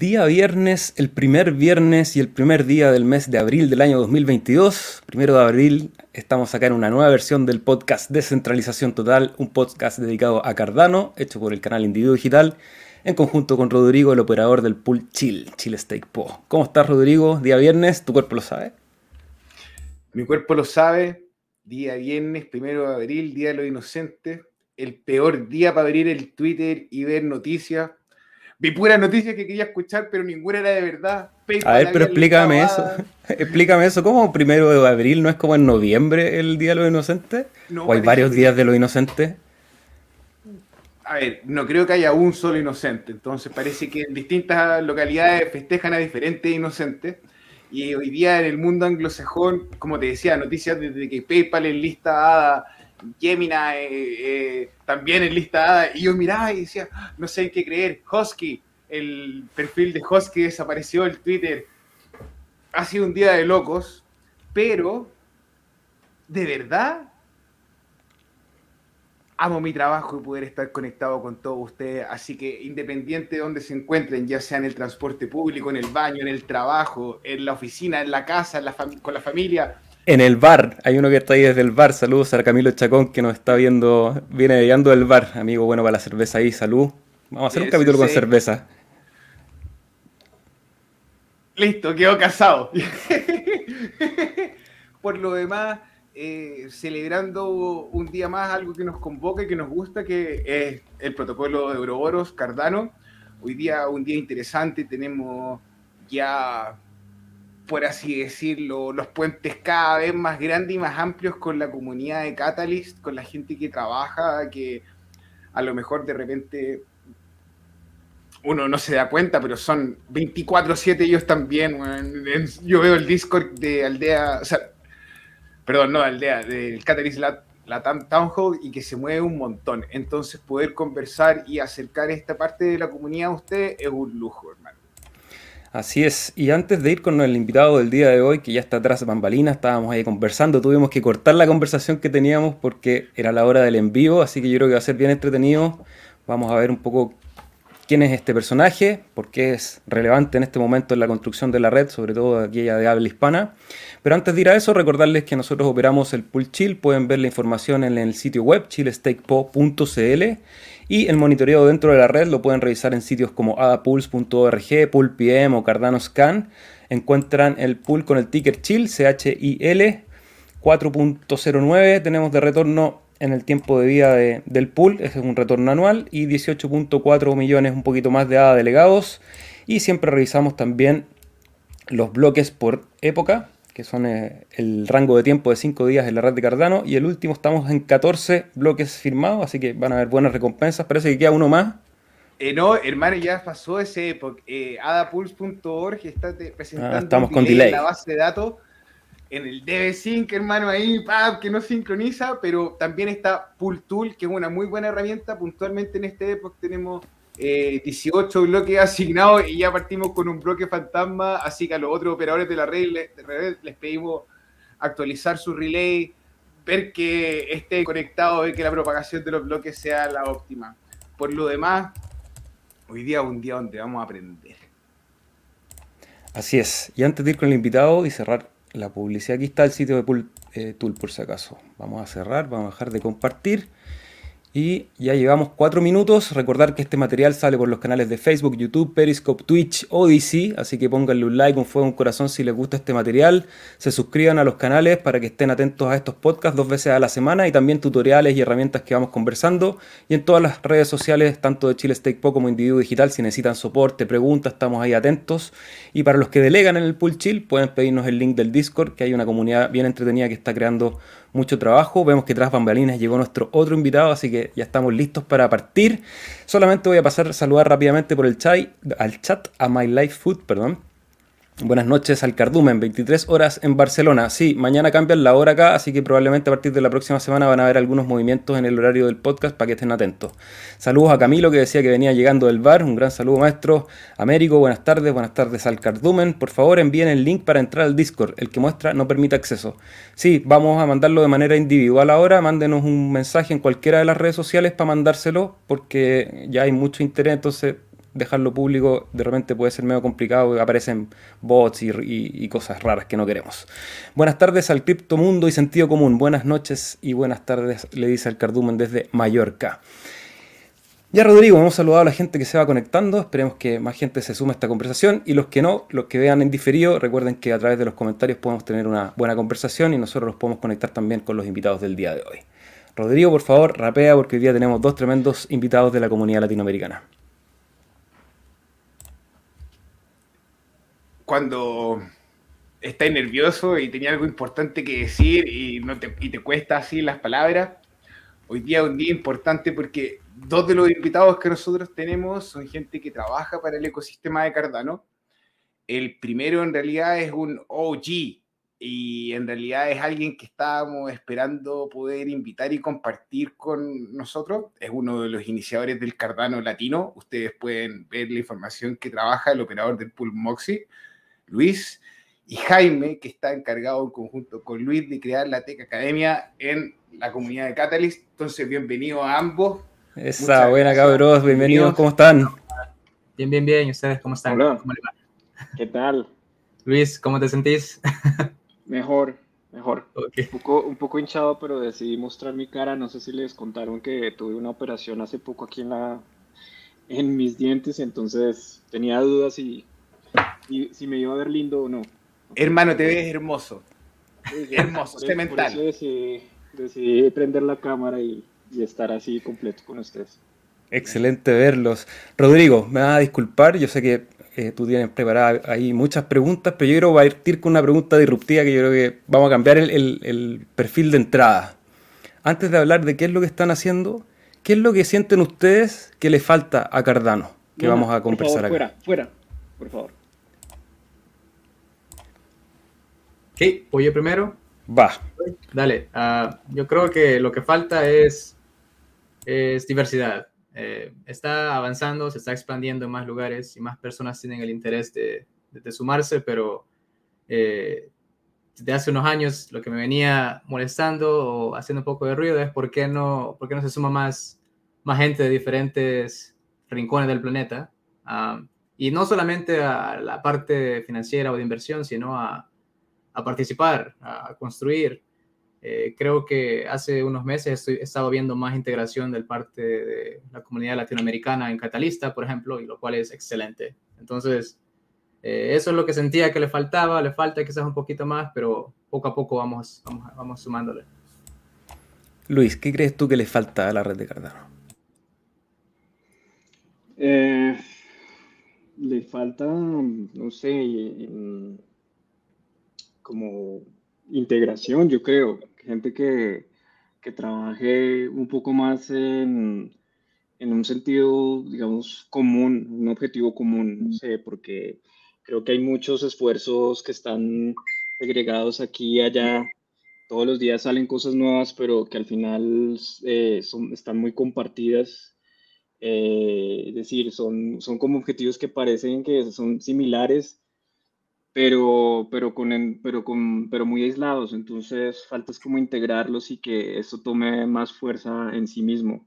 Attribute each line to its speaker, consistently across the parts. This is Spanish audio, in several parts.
Speaker 1: Día viernes, el primer viernes y el primer día del mes de abril del año 2022. Primero de abril estamos acá en una nueva versión del podcast Descentralización Total, un podcast dedicado a Cardano, hecho por el canal Individuo Digital, en conjunto con Rodrigo, el operador del pool Chill, Chill Steak Po. ¿Cómo estás, Rodrigo? Día viernes, ¿tu cuerpo lo sabe?
Speaker 2: Mi cuerpo lo sabe. Día viernes, primero de abril, Día de los Inocentes. El peor día para abrir el Twitter y ver noticias Vi pura noticia que quería escuchar, pero ninguna era de verdad.
Speaker 1: a ver, pero explícame eso. explícame eso. ¿Cómo primero de abril no es como en noviembre el Día de los Inocentes? ¿O hay varios días de los inocentes?
Speaker 2: A ver, no creo que haya un solo inocente. Entonces parece que en distintas localidades festejan a diferentes inocentes. Y hoy día en el mundo anglosajón, como te decía, noticias desde que PayPal en lista Gemina eh, eh, también en lista y yo miraba y decía, no sé en qué creer, Hosky, el perfil de Hosky desapareció el Twitter, ha sido un día de locos, pero de verdad amo mi trabajo y poder estar conectado con todos ustedes, así que independiente de donde se encuentren, ya sea en el transporte público, en el baño, en el trabajo, en la oficina, en la casa, con la familia,
Speaker 1: en el bar. Hay uno que está ahí desde el bar. Saludos a Camilo Chacón que nos está viendo, viene guiando el bar. Amigo bueno para la cerveza ahí, salud. Vamos a hacer un capítulo con cerveza.
Speaker 2: Listo, quedó casado. Por lo demás, eh, celebrando un día más algo que nos convoca y que nos gusta, que es el protocolo de Euroboros Cardano. Hoy día un día interesante, tenemos ya por así decirlo, los puentes cada vez más grandes y más amplios con la comunidad de Catalyst, con la gente que trabaja, que a lo mejor de repente uno no se da cuenta, pero son 24/7 ellos también. Yo veo el Discord de Aldea, perdón, no de Aldea, del Catalyst la Town Hall y que se mueve un montón. Entonces poder conversar y acercar esta parte de la comunidad a usted es un lujo, hermano.
Speaker 1: Así es, y antes de ir con el invitado del día de hoy, que ya está atrás de bambalinas, estábamos ahí conversando, tuvimos que cortar la conversación que teníamos porque era la hora del envío, así que yo creo que va a ser bien entretenido. Vamos a ver un poco quién es este personaje, por qué es relevante en este momento en la construcción de la red, sobre todo aquella de habla hispana. Pero antes de ir a eso, recordarles que nosotros operamos el Pool Chill, pueden ver la información en el sitio web chillestakepo.cl y el monitoreo dentro de la red lo pueden revisar en sitios como adapulse.org, PoolPM o Cardano Scan. Encuentran el pool con el ticker CHIL, C-H-I-L 4.09. Tenemos de retorno en el tiempo de vida del pool, ese es un retorno anual, y 18.4 millones, un poquito más de ADA delegados. Y siempre revisamos también los bloques por época, que son eh, el rango de tiempo de 5 días en la red de Cardano, y el último estamos en 14 bloques firmados, así que van a haber buenas recompensas. Parece que queda uno más.
Speaker 2: Eh, no, hermano, ya pasó ese época. Eh, adapulse.org está presentando
Speaker 1: ah, estamos con delay.
Speaker 2: la base de datos en el DB5, hermano, ahí, que no sincroniza, pero también está PoolTool, que es una muy buena herramienta. Puntualmente en este época tenemos 18 eh, bloques asignados y ya partimos con un bloque fantasma, así que a los otros operadores de la red les, pedimos actualizar su relay, ver que esté conectado, ver que la propagación de los bloques sea la óptima. Por lo demás, hoy día es un día donde vamos a aprender.
Speaker 1: Así es. Y antes de ir con el invitado y cerrar la publicidad, aquí está el sitio de Pool eh, Tool por si acaso. Vamos a cerrar, vamos a dejar de compartir. Y ya llevamos cuatro minutos. Recordar que este material sale por los canales de Facebook, YouTube, Periscope, Twitch, Odyssey. Así que pónganle un like, un fuego, un corazón si les gusta este material. Se suscriban a los canales para que estén atentos a estos podcasts dos veces a la semana y también tutoriales y herramientas que vamos conversando. Y en todas las redes sociales, tanto de Chile Steak Po como Individuo Digital, si necesitan soporte, preguntas, estamos ahí atentos. Y para los que delegan en el Pool Chill, pueden pedirnos el link del Discord, que hay una comunidad bien entretenida que está creando mucho trabajo. Vemos que tras bambalinas llegó nuestro otro invitado, así que ya estamos listos para partir. Solamente voy a pasar a saludar rápidamente por el chat, al chat a My Life Food, perdón Buenas noches al Cardumen, 23 horas en Barcelona. Sí, mañana cambian la hora acá, así que probablemente a partir de la próxima semana van a haber algunos movimientos en el horario del podcast para que estén atentos. Saludos a Camilo que decía que venía llegando del bar, un gran saludo maestro. Américo, buenas tardes, buenas tardes al Cardumen. Por favor envíen el link para entrar al Discord, el que muestra no permite acceso. Sí, vamos a mandarlo de manera individual ahora, mándenos un mensaje en cualquiera de las redes sociales para mandárselo, porque ya hay mucho interés, entonces dejarlo público de repente puede ser medio complicado, aparecen bots y, cosas raras que no queremos. Buenas tardes al criptomundo y sentido común. Buenas noches y buenas tardes, le dice el Cardumen desde Mallorca. Ya Rodrigo, hemos saludado a la gente que se va conectando, esperemos que más gente se sume a esta conversación y los que no, los que vean en diferido, recuerden que a través de los comentarios podemos tener una buena conversación y nosotros los podemos conectar también con los invitados del día de hoy. Rodrigo, por favor, rapea porque hoy día tenemos dos tremendos invitados de la comunidad latinoamericana.
Speaker 2: Cuando estás nervioso y tenía algo importante que decir y, no te, y te cuesta así las palabras, hoy día es un día importante porque dos de los invitados que nosotros tenemos son gente que trabaja para el ecosistema de Cardano. El primero en realidad es un OG y en realidad es alguien que estábamos esperando poder invitar y compartir con nosotros. Es uno de los iniciadores del Cardano latino. Ustedes pueden ver la información que trabaja el operador del pool Moxie, Luis, y Jaime, que está encargado en conjunto con Luis de crear la Tech Academia en la comunidad de Catalyst. Entonces, bienvenido a ambos.
Speaker 1: Esa, buena cabros, bienvenidos, ¿cómo están?
Speaker 3: Bien, bien, bien, ¿y ustedes cómo están?
Speaker 4: Hola. ¿Qué tal?
Speaker 3: Luis, ¿cómo te sentís?
Speaker 4: mejor, mejor. Un, poco, un poco hinchado, pero decidí mostrar mi cara. No sé si les contaron que tuve una operación hace poco aquí en la en mis dientes, entonces tenía dudas si, si me iba a ver lindo o no.
Speaker 2: Hermano, te ves hermoso. Hermoso, cemental.
Speaker 4: Por eso decidí prender la cámara y y estar así completo con ustedes.
Speaker 1: Excelente verlos. Rodrigo, me vas a disculpar, yo sé que eh, tú tienes preparadas ahí muchas preguntas, pero yo quiero partir con una pregunta disruptiva que yo creo que vamos a cambiar el, perfil de entrada. Antes de hablar de qué es lo que están haciendo, ¿qué es lo que sienten ustedes que le falta a Cardano? Que vamos a conversar
Speaker 4: favor, Fuera, fuera, por favor.
Speaker 3: Ok, oye primero.
Speaker 1: Va.
Speaker 3: Dale, ah, yo creo que lo que falta es es diversidad. Eh, está avanzando, se está expandiendo en más lugares y más personas tienen el interés de, sumarse, pero eh, desde hace unos años lo que me venía molestando o haciendo un poco de ruido es por qué no, por qué no se suma más, más gente de diferentes rincones del planeta. Ah, y no solamente a la parte financiera o de inversión, sino a, a participar, a construir, eh, creo que hace unos meses he estado viendo más integración del parte de la comunidad latinoamericana en Catalista, por ejemplo, y lo cual es excelente. Entonces, eh, eso es lo que sentía que le faltaba, le falta quizás un poquito más, pero poco a poco vamos, vamos, vamos sumándole.
Speaker 1: Luis, ¿qué crees tú que le falta a la red de Cardano?
Speaker 4: Eh, le falta, no sé, como integración, yo creo gente que, que trabaje un poco más en, en, un sentido, digamos, común, un objetivo común, no sé, porque creo que hay muchos esfuerzos que están segregados aquí y allá. Todos los días salen cosas nuevas, pero que al final eh, son, están muy compartidas. Eh, es decir, son, son como objetivos que parecen que son similares, pero, pero, con, pero, con, pero muy aislados. Entonces, falta es como integrarlos y que eso tome más fuerza en sí mismo.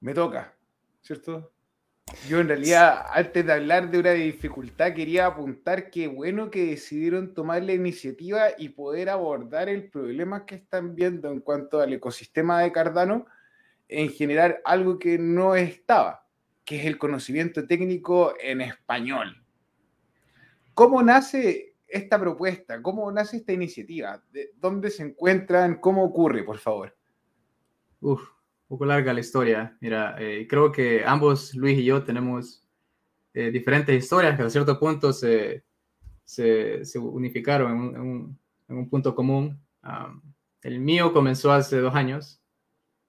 Speaker 2: Me toca, ¿cierto? Yo en realidad, antes de hablar de una dificultad, quería apuntar que bueno que decidieron tomar la iniciativa y poder abordar el problema que están viendo en cuanto al ecosistema de Cardano en generar algo que no estaba, que es el conocimiento técnico en español. ¿Cómo nace esta propuesta? ¿Cómo nace esta iniciativa? ¿De ¿Dónde se encuentran? ¿Cómo ocurre, por favor?
Speaker 3: Uf, un poco larga la historia. Mira, eh, creo que ambos, Luis y yo, tenemos eh, diferentes historias que a cierto punto se, se, unificaron en un, en un, punto común. el mío comenzó hace dos años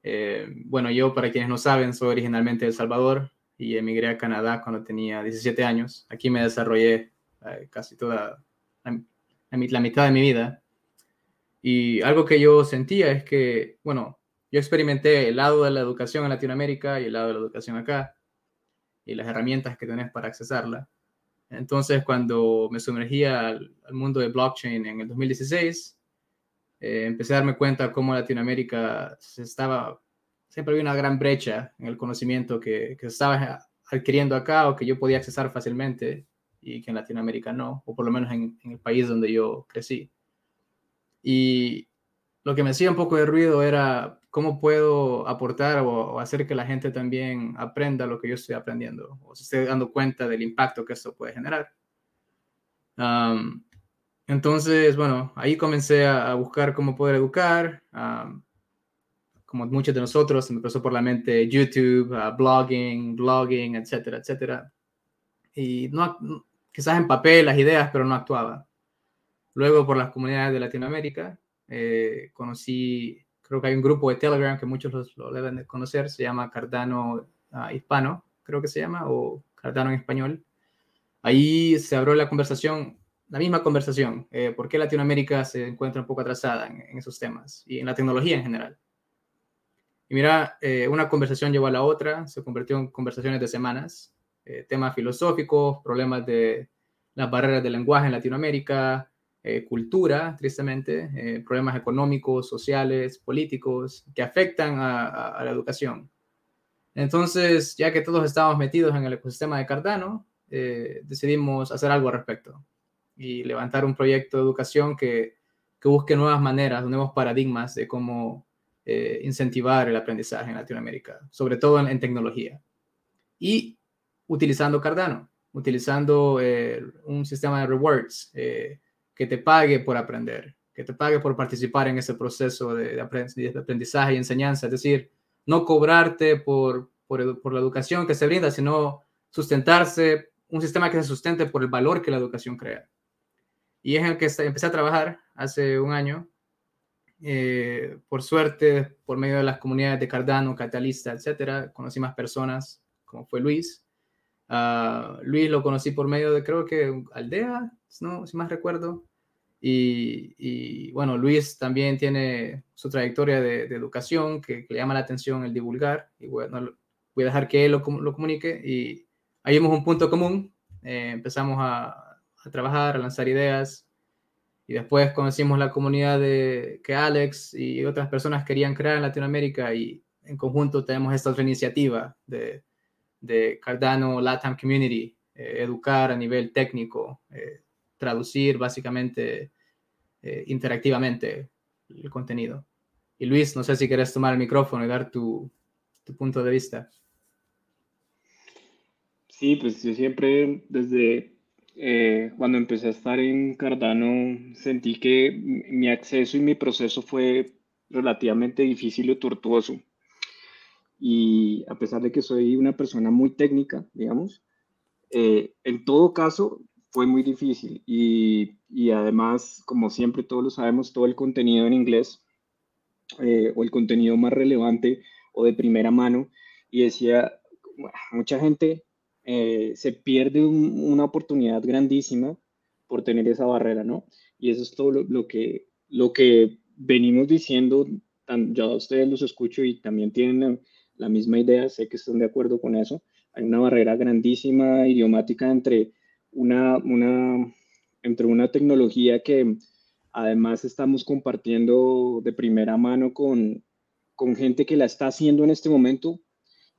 Speaker 3: eh, bueno, yo, para quienes no saben, soy originalmente de El Salvador y emigré a Canadá cuando tenía 17 años. Aquí me desarrollé eh, casi toda la, mitad de mi vida. Y algo que yo sentía es que, bueno, yo experimenté el lado de la educación en Latinoamérica y el lado de la educación acá y las herramientas que tenés para accesarla. Entonces, cuando me sumergía al, al mundo de blockchain en el 2016, eh, empecé a darme cuenta cómo Latinoamérica se estaba, siempre había una gran brecha en el conocimiento que, que estaba adquiriendo acá o que yo podía accesar fácilmente y que en Latinoamérica no, o por lo menos en, en el país donde yo crecí. Y lo que me hacía un poco de ruido era cómo puedo aportar o, hacer que la gente también aprenda lo que yo estoy aprendiendo o se esté dando cuenta del impacto que esto puede generar. Entonces, bueno, ahí comencé a, buscar cómo poder educar. como muchos de nosotros, me pasó por la mente YouTube, blogging, blogging, etcétera, etcétera. Y no, quizás en papel las ideas, pero no actuaba. Luego por las comunidades de Latinoamérica, eh, conocí, creo que hay un grupo de Telegram que muchos lo, deben de conocer, se llama Cardano ah, Hispano, creo que se llama, o Cardano en español. Ahí se abrió la conversación, la misma conversación, eh, por qué Latinoamérica se encuentra un poco atrasada en, esos temas y en la tecnología en general. Y mira, eh, una conversación llevó a la otra, se convirtió en conversaciones de semanas, temas filosóficos, problemas de las barreras del lenguaje en Latinoamérica, eh, cultura, tristemente, eh, problemas económicos, sociales, políticos, que afectan a, la educación. Entonces, ya que todos estábamos metidos en el ecosistema de Cardano, eh, decidimos hacer algo al respecto y levantar un proyecto de educación que, que busque nuevas maneras, nuevos paradigmas de cómo incentivar el aprendizaje en Latinoamérica, sobre todo en, tecnología. Y utilizando Cardano, utilizando un sistema de rewards que te pague por aprender, que te pague por participar en ese proceso de, aprendizaje y enseñanza. Es decir, no cobrarte por, por, la educación que se brinda, sino sustentarse, un sistema que se sustente por el valor que la educación crea. Y es en el que empecé a trabajar hace un año. Eh, por suerte, por medio de las comunidades de Cardano, Catalista, etcétera, conocí más personas, como fue Luis. Uh, Luis lo conocí por medio de, creo que Aldea, ¿no? si más recuerdo. Y, bueno, Luis también tiene su trayectoria de, educación que, le llama la atención el divulgar. Y bueno, voy a dejar que él lo, lo comunique. Y ahí vimos un punto común. Eh, empezamos a, a, trabajar, a lanzar ideas. Y después conocimos la comunidad de, que Alex y otras personas querían crear en Latinoamérica. Y en conjunto tenemos esta otra iniciativa de, de Cardano Latam Community, eh, educar a nivel técnico. Eh, traducir básicamente eh, interactivamente el contenido. Y Luis, no sé si quieres tomar el micrófono y dar tu, tu punto de vista.
Speaker 4: Sí, pues yo siempre desde eh, cuando empecé a estar en Cardano sentí que mi acceso y mi proceso fue relativamente difícil y tortuoso. Y a pesar de que soy una persona muy técnica, digamos, eh, en todo caso fue muy difícil y, y, además, como siempre todos lo sabemos, todo el contenido en inglés eh, o el contenido más relevante o de primera mano y decía, mucha gente eh, se pierde una oportunidad grandísima por tener esa barrera, ¿no? Y eso es todo lo, que, lo que venimos diciendo, tan, ya ustedes los escucho y también tienen la misma idea, sé que están de acuerdo con eso. Hay una barrera grandísima idiomática entre una, una, entre una tecnología que además estamos compartiendo de primera mano con, con gente que la está haciendo en este momento.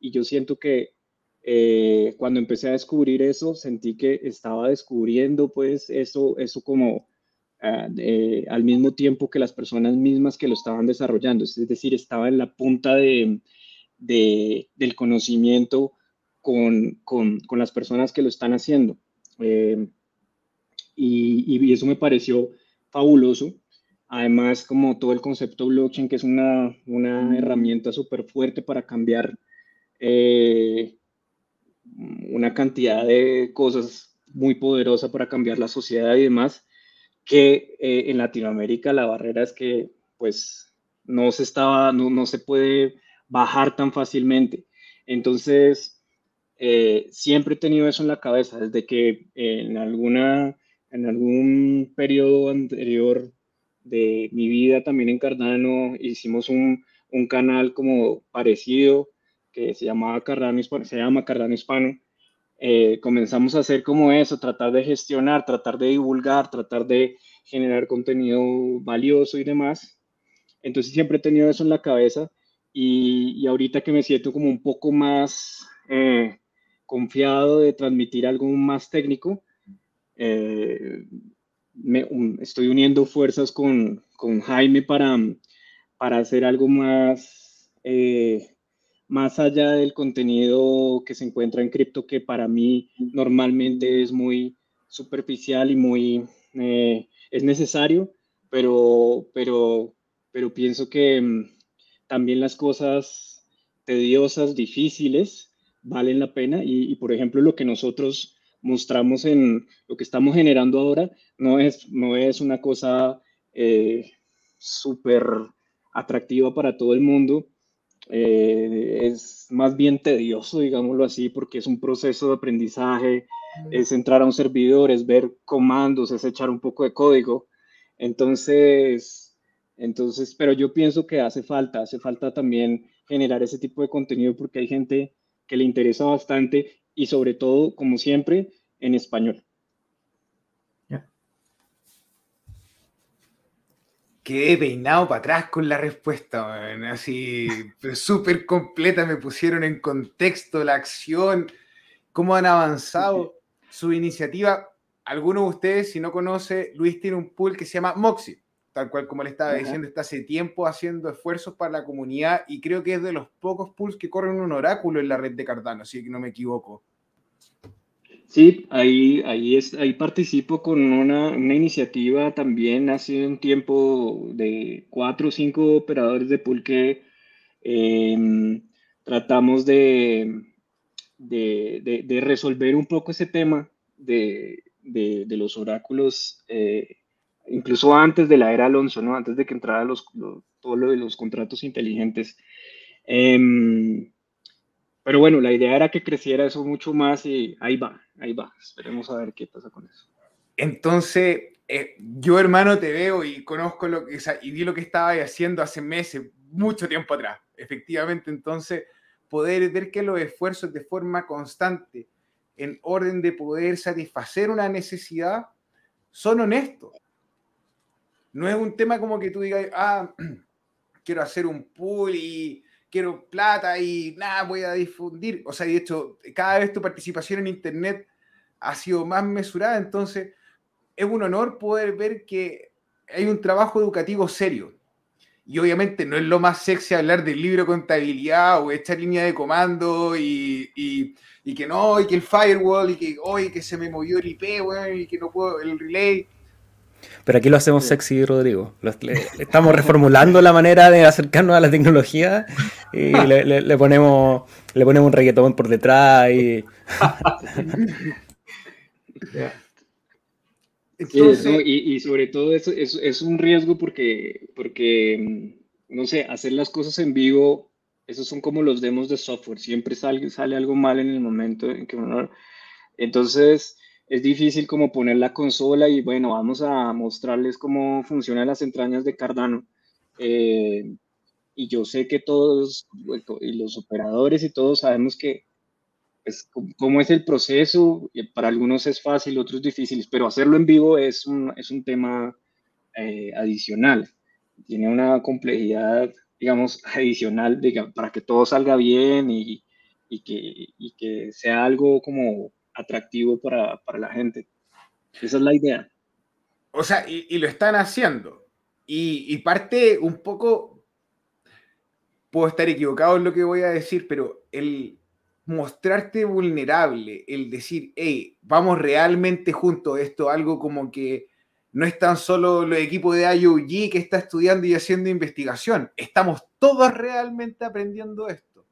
Speaker 4: Y yo siento que eh, cuando empecé a descubrir eso, sentí que estaba descubriendo pues eso, eso como ah, al mismo tiempo que las personas mismas que lo estaban desarrollando. Es decir, estaba en la punta de, de, del conocimiento con, con, con, las personas que lo están haciendo. Eh, y, eso me pareció fabuloso. Además, como todo el concepto blockchain, que es una, una herramienta súper fuerte para cambiar eh, una cantidad de cosas muy poderosa para cambiar la sociedad y demás, que eh, en Latinoamérica la barrera es que pues no se estaba, no, no se puede bajar tan fácilmente. Entonces, eh, siempre he tenido eso en la cabeza, desde que en, alguna, en algún periodo anterior de mi vida también en Cardano hicimos un, un canal como parecido que se llamaba Cardano se llama Cardano Hispano. Eh, comenzamos a hacer como eso, tratar de gestionar, tratar de divulgar, tratar de, generar contenido valioso y demás. Entonces siempre he tenido eso en la cabeza y, y ahorita que me siento como un poco más eh, confiado de transmitir algo más técnico, eh, me, estoy uniendo fuerzas con, con, Jaime para, para hacer algo más, más allá del contenido que se encuentra en cripto, que para mí normalmente es muy superficial y muy eh, es necesario, pero, pero, pero pienso que mm, también las cosas tediosas, difíciles, valen la pena y, por ejemplo lo que nosotros mostramos en lo que estamos generando ahora no es, no es una cosa eh, súper atractiva para todo el mundo. Eh, es más bien tedioso, digámoslo así, porque es un proceso de aprendizaje, es entrar a un servidor, es ver comandos, es echar un poco de código. Entonces, entonces, pero yo pienso que hace falta, hace falta también generar ese tipo de contenido porque hay gente que le interesa bastante y sobre todo, como siempre, en español.
Speaker 2: Quedé peinado para atrás con la respuesta, así súper completa, me pusieron en contexto la acción, cómo han avanzado su iniciativa. Algunos de ustedes, si no conoce, Luis tiene un pool que se llama Moxie tal cual como le estaba diciendo, está hace tiempo haciendo esfuerzos para la comunidad y creo que es de los pocos pools que corren un oráculo en la red de Cardano, si no me equivoco.
Speaker 4: Sí, ahí, ahí, es, ahí participo con una, iniciativa también hace un tiempo de cuatro o cinco operadores de pool que em, tratamos de, de, resolver un poco ese tema de, los oráculos eh, incluso antes de la era Alonso, ¿no? Antes de que entrara los, todo lo de los contratos inteligentes. Em, pero bueno, la idea era que creciera eso mucho más y ahí va, ahí va. Esperemos a ver qué pasa con eso.
Speaker 2: Entonces, eh, yo hermano te veo y conozco lo que, y vi lo que estaba haciendo hace meses, mucho tiempo atrás. Efectivamente, entonces, poder ver que los esfuerzos de forma constante, en orden de poder satisfacer una necesidad, son honestos. No es un tema como que tú digas, ah, quiero hacer un pool y quiero plata y nada, voy a difundir. O sea, de hecho, cada vez tu participación en Internet ha sido más mesurada, entonces es un honor poder ver que hay un trabajo educativo serio. Y obviamente no es lo más sexy hablar del libro contabilidad o echar línea de comando y, y, que no, y que el firewall, y que hoy que se me movió el IP, bueno, y que no puedo, el relay.
Speaker 1: Pero aquí lo hacemos sexy, Rodrigo. estamos reformulando la manera de acercarnos a la tecnología y le, ponemos, le ponemos un reggaetón por detrás. Y...
Speaker 4: y, sobre todo eso es, un riesgo porque, porque, mm, no sé, hacer las cosas en vivo, esos son como los demos de software. Siempre sale, sale algo mal en el momento en que uno... Entonces es difícil como poner la consola y bueno, vamos a mostrarles cómo funcionan las entrañas de Cardano. Eh, y yo sé que todos, y los operadores y todos sabemos que pues, cómo es el proceso, para algunos es fácil, otros difíciles, pero hacerlo en vivo es un, es un tema eh, adicional. Tiene una complejidad, digamos, adicional para que todo salga bien y, y, que, y que sea algo como atractivo para, la gente. Esa es la idea.
Speaker 2: O sea, y, lo están haciendo. Y, parte un poco, puedo estar equivocado en lo que voy a decir, pero el mostrarte vulnerable, el decir, hey, vamos realmente juntos, esto algo como que no es tan solo los equipos de IOG que está estudiando y haciendo investigación, estamos todos realmente aprendiendo esto.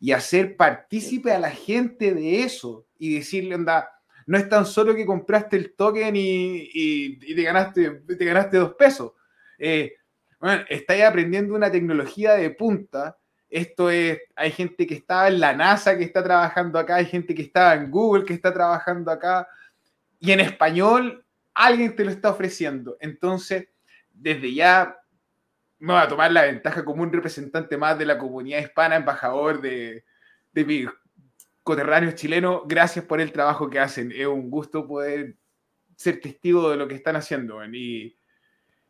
Speaker 2: Y hacer partícipe a la gente de eso y decirle, anda, no es tan solo que compraste el token y, te, ganaste, te ganaste dos pesos. Eh, bueno, estáis aprendiendo una tecnología de punta. Esto es, hay gente que está en la NASA que está trabajando acá, hay gente que está en Google que está trabajando acá, y en español alguien te lo está ofreciendo. Entonces, desde ya me voy a tomar la ventaja como un representante más de la comunidad hispana, embajador de, de mi coterráneos chilenos, gracias por el trabajo que hacen. Es un gusto poder ser testigo de lo que están haciendo. Y,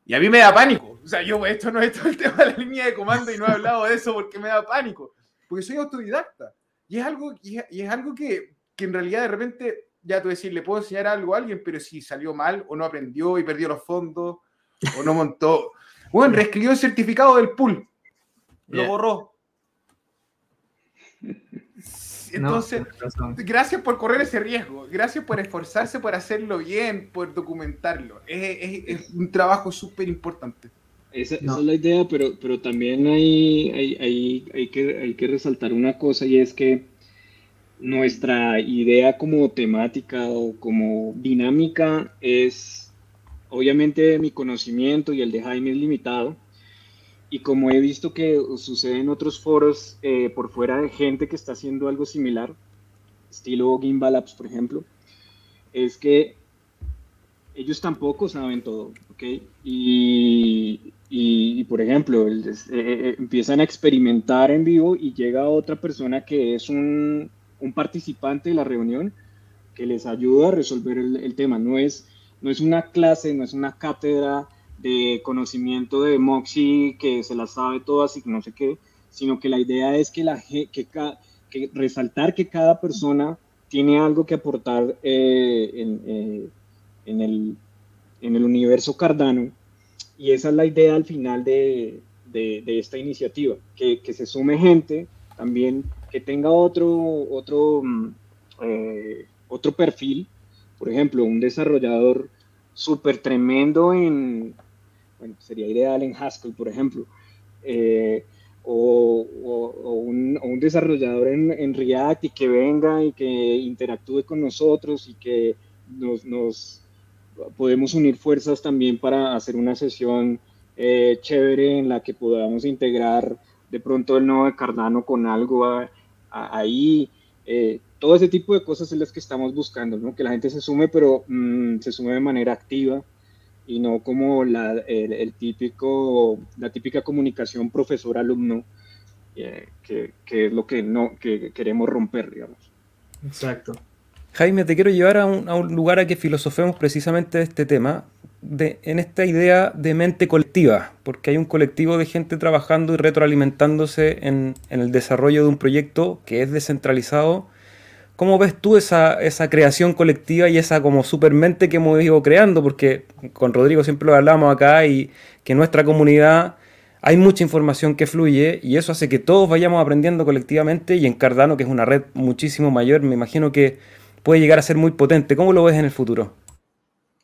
Speaker 2: y a mí me da pánico. O sea, yo, esto no es todo el tema de la línea de comando y no he hablado de eso porque me da pánico. Porque soy autodidacta. Y es algo, y es, algo que, que, en realidad de repente, ya tú decir, le puedo enseñar algo a alguien, pero si salió mal o no aprendió y perdió los fondos o no montó. Bueno, reescribió el certificado del pool. Lo borró. Entonces, gracias por correr ese riesgo, gracias por esforzarse por hacerlo bien, por documentarlo. Es, un trabajo súper importante.
Speaker 4: Esa, es la idea, pero, pero también hay, hay, hay, que, hay que resaltar una cosa y es que nuestra idea como temática o como dinámica es, obviamente mi conocimiento y el de Jaime es limitado, y como he visto que sucede en otros foros eh, por fuera de gente que está haciendo algo similar, estilo Gimbal Apps, por ejemplo, es que ellos tampoco saben todo, ¿ok? Y, y, por ejemplo, eh, eh, empiezan a experimentar en vivo y llega otra persona que es un, un participante de la reunión que les ayuda a resolver el, el, tema. No es, no es una clase, no es una cátedra, de conocimiento de Moxie que se las sabe todas y no sé qué, sino que la idea es que, la, que, que resaltar que cada persona tiene algo que aportar eh, en, eh, en, el, en, el, universo Cardano y esa es la idea al final de, de, esta iniciativa, que, que, se sume gente también que tenga otro, otro, mm, eh, otro perfil, por ejemplo, un desarrollador súper tremendo en, bueno, sería ideal en Haskell, por ejemplo, eh, o, un, desarrollador en, React y que venga y que interactúe con nosotros y que nos, podemos unir fuerzas también para hacer una sesión eh, chévere en la que podamos integrar de pronto el nodo de Cardano con algo ahí. Eh, todo ese tipo de cosas es las que estamos buscando, ¿no? que la gente se sume, pero mm, se sume de manera activa y no como la, el, típico, la típica comunicación profesor-alumno, eh, que, que, es lo que, no, que queremos romper, digamos.
Speaker 3: Exacto.
Speaker 1: Jaime, te quiero llevar a un, a un lugar a que filosofemos precisamente este tema, de, en esta idea de mente colectiva, porque hay un colectivo de gente trabajando y retroalimentándose en, en el desarrollo de un proyecto que es descentralizado ¿Cómo ves tú esa, esa creación colectiva y esa como supermente que hemos ido creando? Porque con Rodrigo siempre lo hablamos acá y que en nuestra comunidad hay mucha información que fluye y eso hace que todos vayamos aprendiendo colectivamente y en Cardano, que es una red muchísimo mayor, me imagino que puede llegar a ser muy potente. ¿Cómo lo ves en el futuro?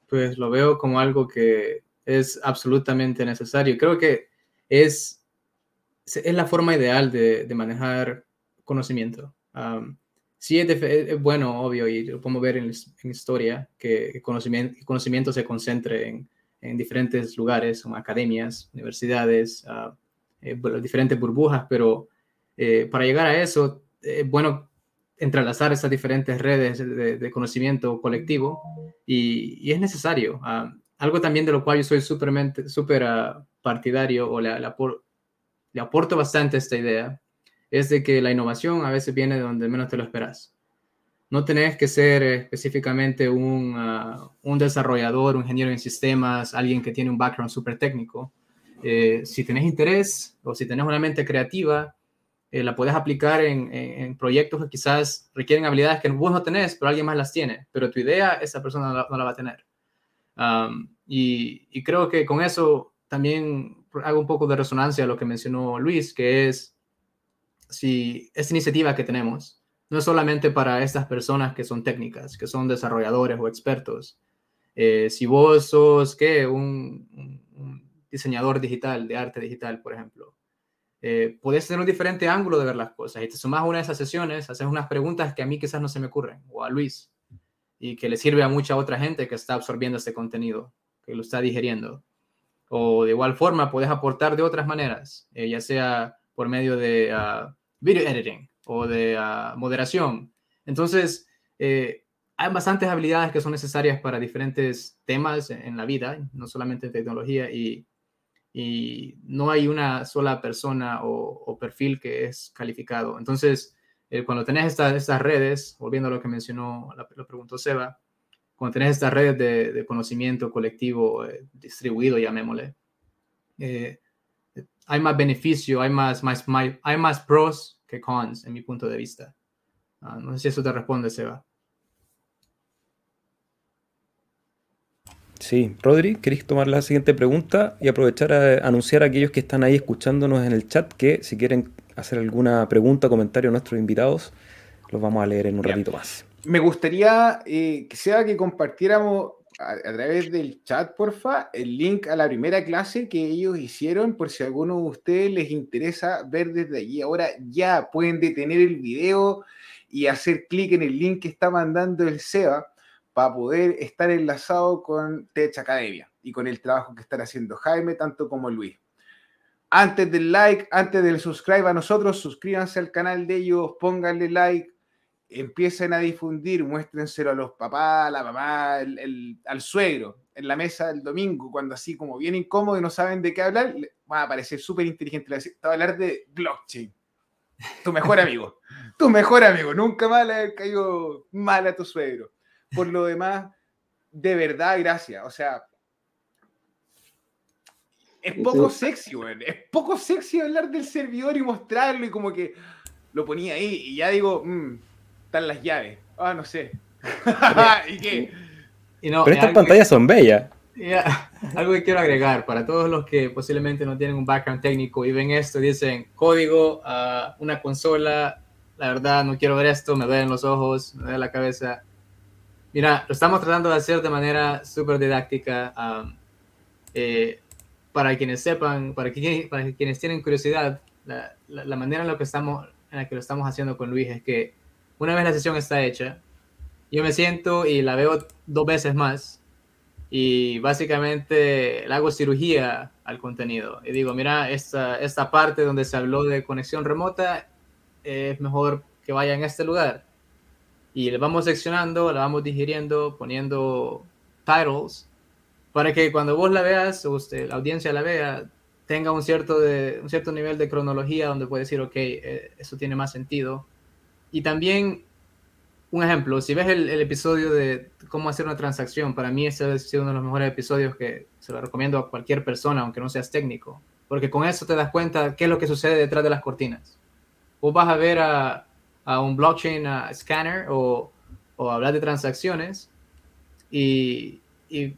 Speaker 3: Pues lo veo como algo que es absolutamente necesario. Creo que es, es la forma ideal de, de manejar conocimiento sí es, bueno, obvio, y lo podemos ver en, historia, que conocimiento, conocimiento se concentre en, en, diferentes lugares, como academias, universidades, uh, diferentes burbujas, pero eh, para llegar a eso, es bueno entrelazar esas diferentes redes de, conocimiento colectivo y, es necesario. Ah, algo también de lo cual yo soy súper uh, partidario o le, le aporto bastante esta idea es de que la innovación a veces viene de donde menos te lo esperas. No tenés que ser específicamente un, ah, un desarrollador, un ingeniero en sistemas, alguien que tiene un background súper técnico. Eh, si tenés interés o si tenés una mente creativa, eh, la puedes aplicar en, en, proyectos que quizás requieren habilidades que vos no tenés, pero alguien más las tiene. Pero tu idea, esa persona no la, va a tener. y, y creo que con eso también hago un poco de resonancia a lo que mencionó Luis, que es si esta iniciativa que tenemos no es solamente para estas personas que son técnicas, que son desarrolladores o expertos. Eh, si vos sos, ¿qué? Un, diseñador digital, de arte digital, por ejemplo, eh, puedes tener un diferente ángulo de ver las cosas y te sumas a una de esas sesiones, haces unas preguntas que a mí quizás no se me ocurren, o a Luis, y que le sirve a mucha otra gente que está absorbiendo este contenido, que lo está digeriendo. O de igual forma, puedes aportar de otras maneras, eh, ya sea por medio de uh, video editing o de ah, moderación. Entonces, eh, hay bastantes habilidades que son necesarias para diferentes temas en, la vida, no solamente en tecnología, y, y no hay una sola persona o, perfil que es calificado. Entonces, eh, cuando tenés estas, redes, volviendo a lo que mencionó, lo preguntó Seba, cuando tenés estas redes de, conocimiento colectivo eh, distribuido, llamémosle, eh, hay más beneficio, hay más, más, hay más pros que cons, en mi punto de vista. Ah, no sé si eso te responde, Seba.
Speaker 1: Sí, Rodri, ¿queréis tomar la siguiente pregunta y aprovechar a anunciar a aquellos que están ahí escuchándonos en el chat que si quieren hacer alguna pregunta, comentario a nuestros invitados, los vamos a leer en un ratito más.
Speaker 2: Me gustaría eh, que sea que compartiéramos a, través del chat, porfa, el link a la primera clase que ellos hicieron, por si a alguno de ustedes les interesa ver desde allí. Ahora ya pueden detener el video y hacer clic en el link que está mandando el SEBA para poder estar enlazado con Tech Academia y con el trabajo que están haciendo Jaime, tanto como Luis. Antes del like, antes del subscribe a nosotros, suscríbanse al canal de ellos, pónganle like, empiecen a difundir, muéstrenselo a los papás, a la mamá, al suegro, en la mesa del domingo, cuando así como bien incómodo y no saben de qué hablar, va a parecer súper inteligente. Va a hablar de blockchain. Tu mejor amigo. tu mejor amigo. Nunca más le ha caído mal a tu suegro. Por lo demás, de verdad, gracias. O sea, es poco sexy, güey. Es poco sexy hablar del servidor y mostrarlo y como que lo ponía ahí y ya digo, mmm, están las llaves. Ah, no sé. ¿Y qué?
Speaker 1: Pero estas pantallas son bellas.
Speaker 3: algo que quiero agregar para todos los que posiblemente no tienen un background técnico y ven esto y dicen código a una consola, la verdad no quiero ver esto, me duelen los ojos, me duele la cabeza. Mira, lo estamos tratando de hacer de manera súper didáctica eh, para quienes sepan, para, para quienes tienen curiosidad, la, la, manera en la, que estamos, en la que lo estamos haciendo con Luis es que una vez la sesión está hecha, yo me siento y la veo dos veces más y básicamente le hago cirugía al contenido. Y digo, mira, esta, esta parte donde se habló de conexión remota es mejor que vaya en este lugar. Y le vamos seccionando, la vamos digiriendo, poniendo titles para que cuando vos la veas, o usted, la audiencia la vea, tenga un cierto, de, un cierto nivel de cronología donde puede decir, ok, eh, eso tiene más sentido y también, un ejemplo, si ves el, episodio de cómo hacer una transacción, para mí ese ha sido uno de los mejores episodios que se lo recomiendo a cualquier persona, aunque no seas técnico, porque con eso te das cuenta qué es lo que sucede detrás de las cortinas. Vos vas a ver a, a un blockchain a scanner o, o, hablar de transacciones y, y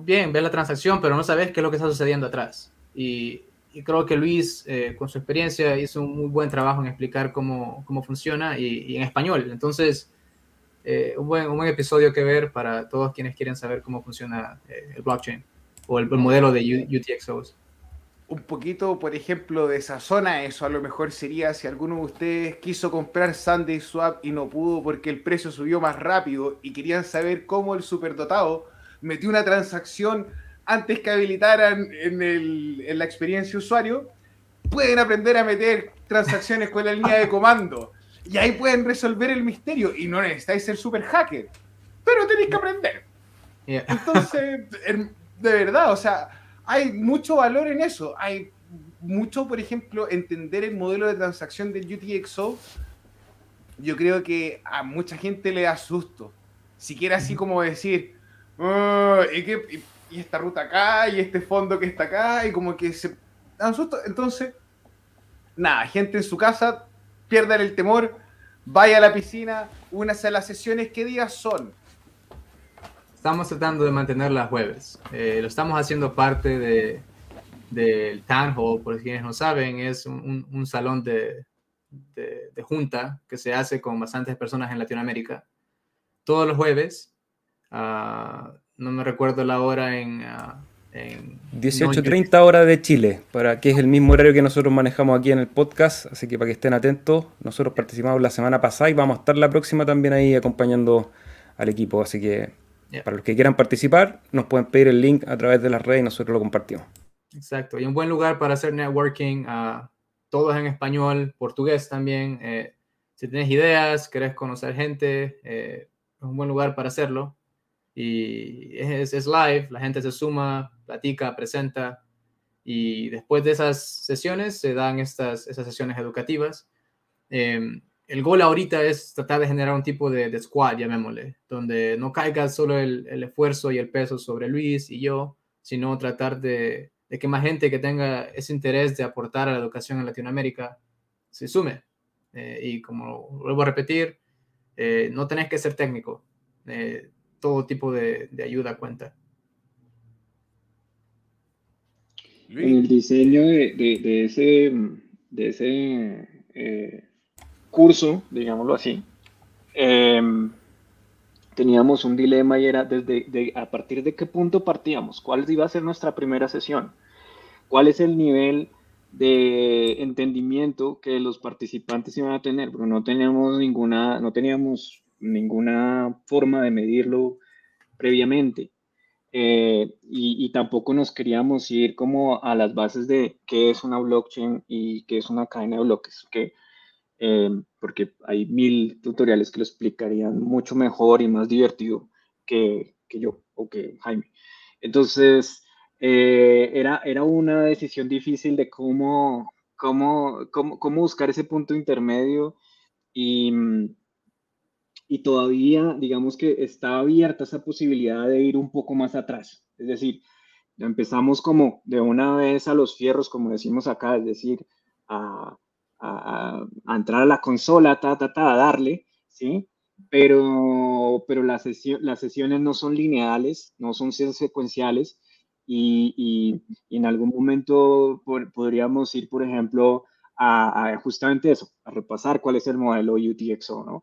Speaker 3: bien, ves la transacción, pero no sabes qué es lo que está sucediendo atrás. Y y creo que Luis, eh, con su experiencia, hizo un muy buen trabajo en explicar cómo, cómo funciona y, en español. Entonces, eh, un, buen, un, buen, episodio que ver para todos quienes quieren saber cómo funciona eh, el blockchain o el, modelo de UTXOs.
Speaker 2: Un poquito, por ejemplo, de esa zona, eso a lo mejor sería si alguno de ustedes quiso comprar Sunday Swap y no pudo porque el precio subió más rápido y querían saber cómo el superdotado metió una transacción antes que habilitaran en, la experiencia usuario, pueden aprender a meter transacciones con la línea de comando. Y ahí pueden resolver el misterio. Y no necesitáis ser super hacker. Pero tenéis que aprender. Entonces, de verdad, o sea, hay mucho valor en eso. Hay mucho, por ejemplo, entender el modelo de transacción del UTXO. Yo creo que a mucha gente le da susto. Siquiera así como decir, oh, ¿y qué, y esta ruta acá, y este fondo que está acá, y como que se dan susto. Entonces, nada, gente en su casa, pierdan el temor, vaya a la piscina, únase a las sesiones, ¿qué días son?
Speaker 3: Estamos tratando de mantener las jueves. Eh, lo estamos haciendo parte de, del Town Hall, por quienes no saben, es un, un, salón de, de, junta que se hace con bastantes personas en Latinoamérica. Todos los jueves, uh, no me recuerdo la hora en...
Speaker 1: 18.30 ah, horas de Chile, para que es el mismo horario que nosotros manejamos aquí en el podcast, así que para que estén atentos, nosotros participamos la semana pasada y vamos a estar la próxima también ahí acompañando al equipo, así que para los que quieran participar, nos pueden pedir el link a través de las redes y nosotros lo compartimos.
Speaker 3: Exacto, y un buen lugar para hacer networking, uh, todos en español, portugués también. Eh, si tienes ideas, querés conocer gente, eh, es un buen lugar para hacerlo y es, es, live, la gente se suma, platica, presenta y después de esas sesiones se dan estas esas sesiones educativas. Em, el gol ahorita es tratar de generar un tipo de, squad, llamémosle, donde no caiga solo el, esfuerzo y el peso sobre Luis y yo, sino tratar de, que más gente que tenga ese interés de aportar a la educación en Latinoamérica se sume. Eh, y como vuelvo a repetir, eh, no tenés que ser técnico, eh, todo tipo de, ayuda cuenta.
Speaker 4: En el diseño de, ese, de ese curso, digámoslo así, em, teníamos un dilema y era desde a partir de qué punto partíamos, cuál iba a ser nuestra primera sesión, cuál es el nivel de entendimiento que los participantes iban a tener, porque no teníamos ninguna, no teníamos ninguna forma de medirlo previamente. Eh, y, tampoco nos queríamos ir como a las bases de qué es una blockchain y qué es una cadena de bloques, que eh, porque hay mil tutoriales que lo explicarían mucho mejor y más divertido que, que yo o que Jaime. Entonces, eh, era, era una decisión difícil de cómo, cómo, cómo, cómo buscar ese punto intermedio y, y todavía, digamos que está abierta esa posibilidad de ir un poco más atrás. Es decir, empezamos como de una vez a los fierros, como decimos acá, es decir, a, a, entrar a la consola, ta, ta, ta, a darle, ¿sí? Pero, pero las, sesiones no son lineales, no son secuenciales y, y, en algún momento podríamos ir, por ejemplo, a, justamente eso, a repasar cuál es el modelo UTXO, ¿no?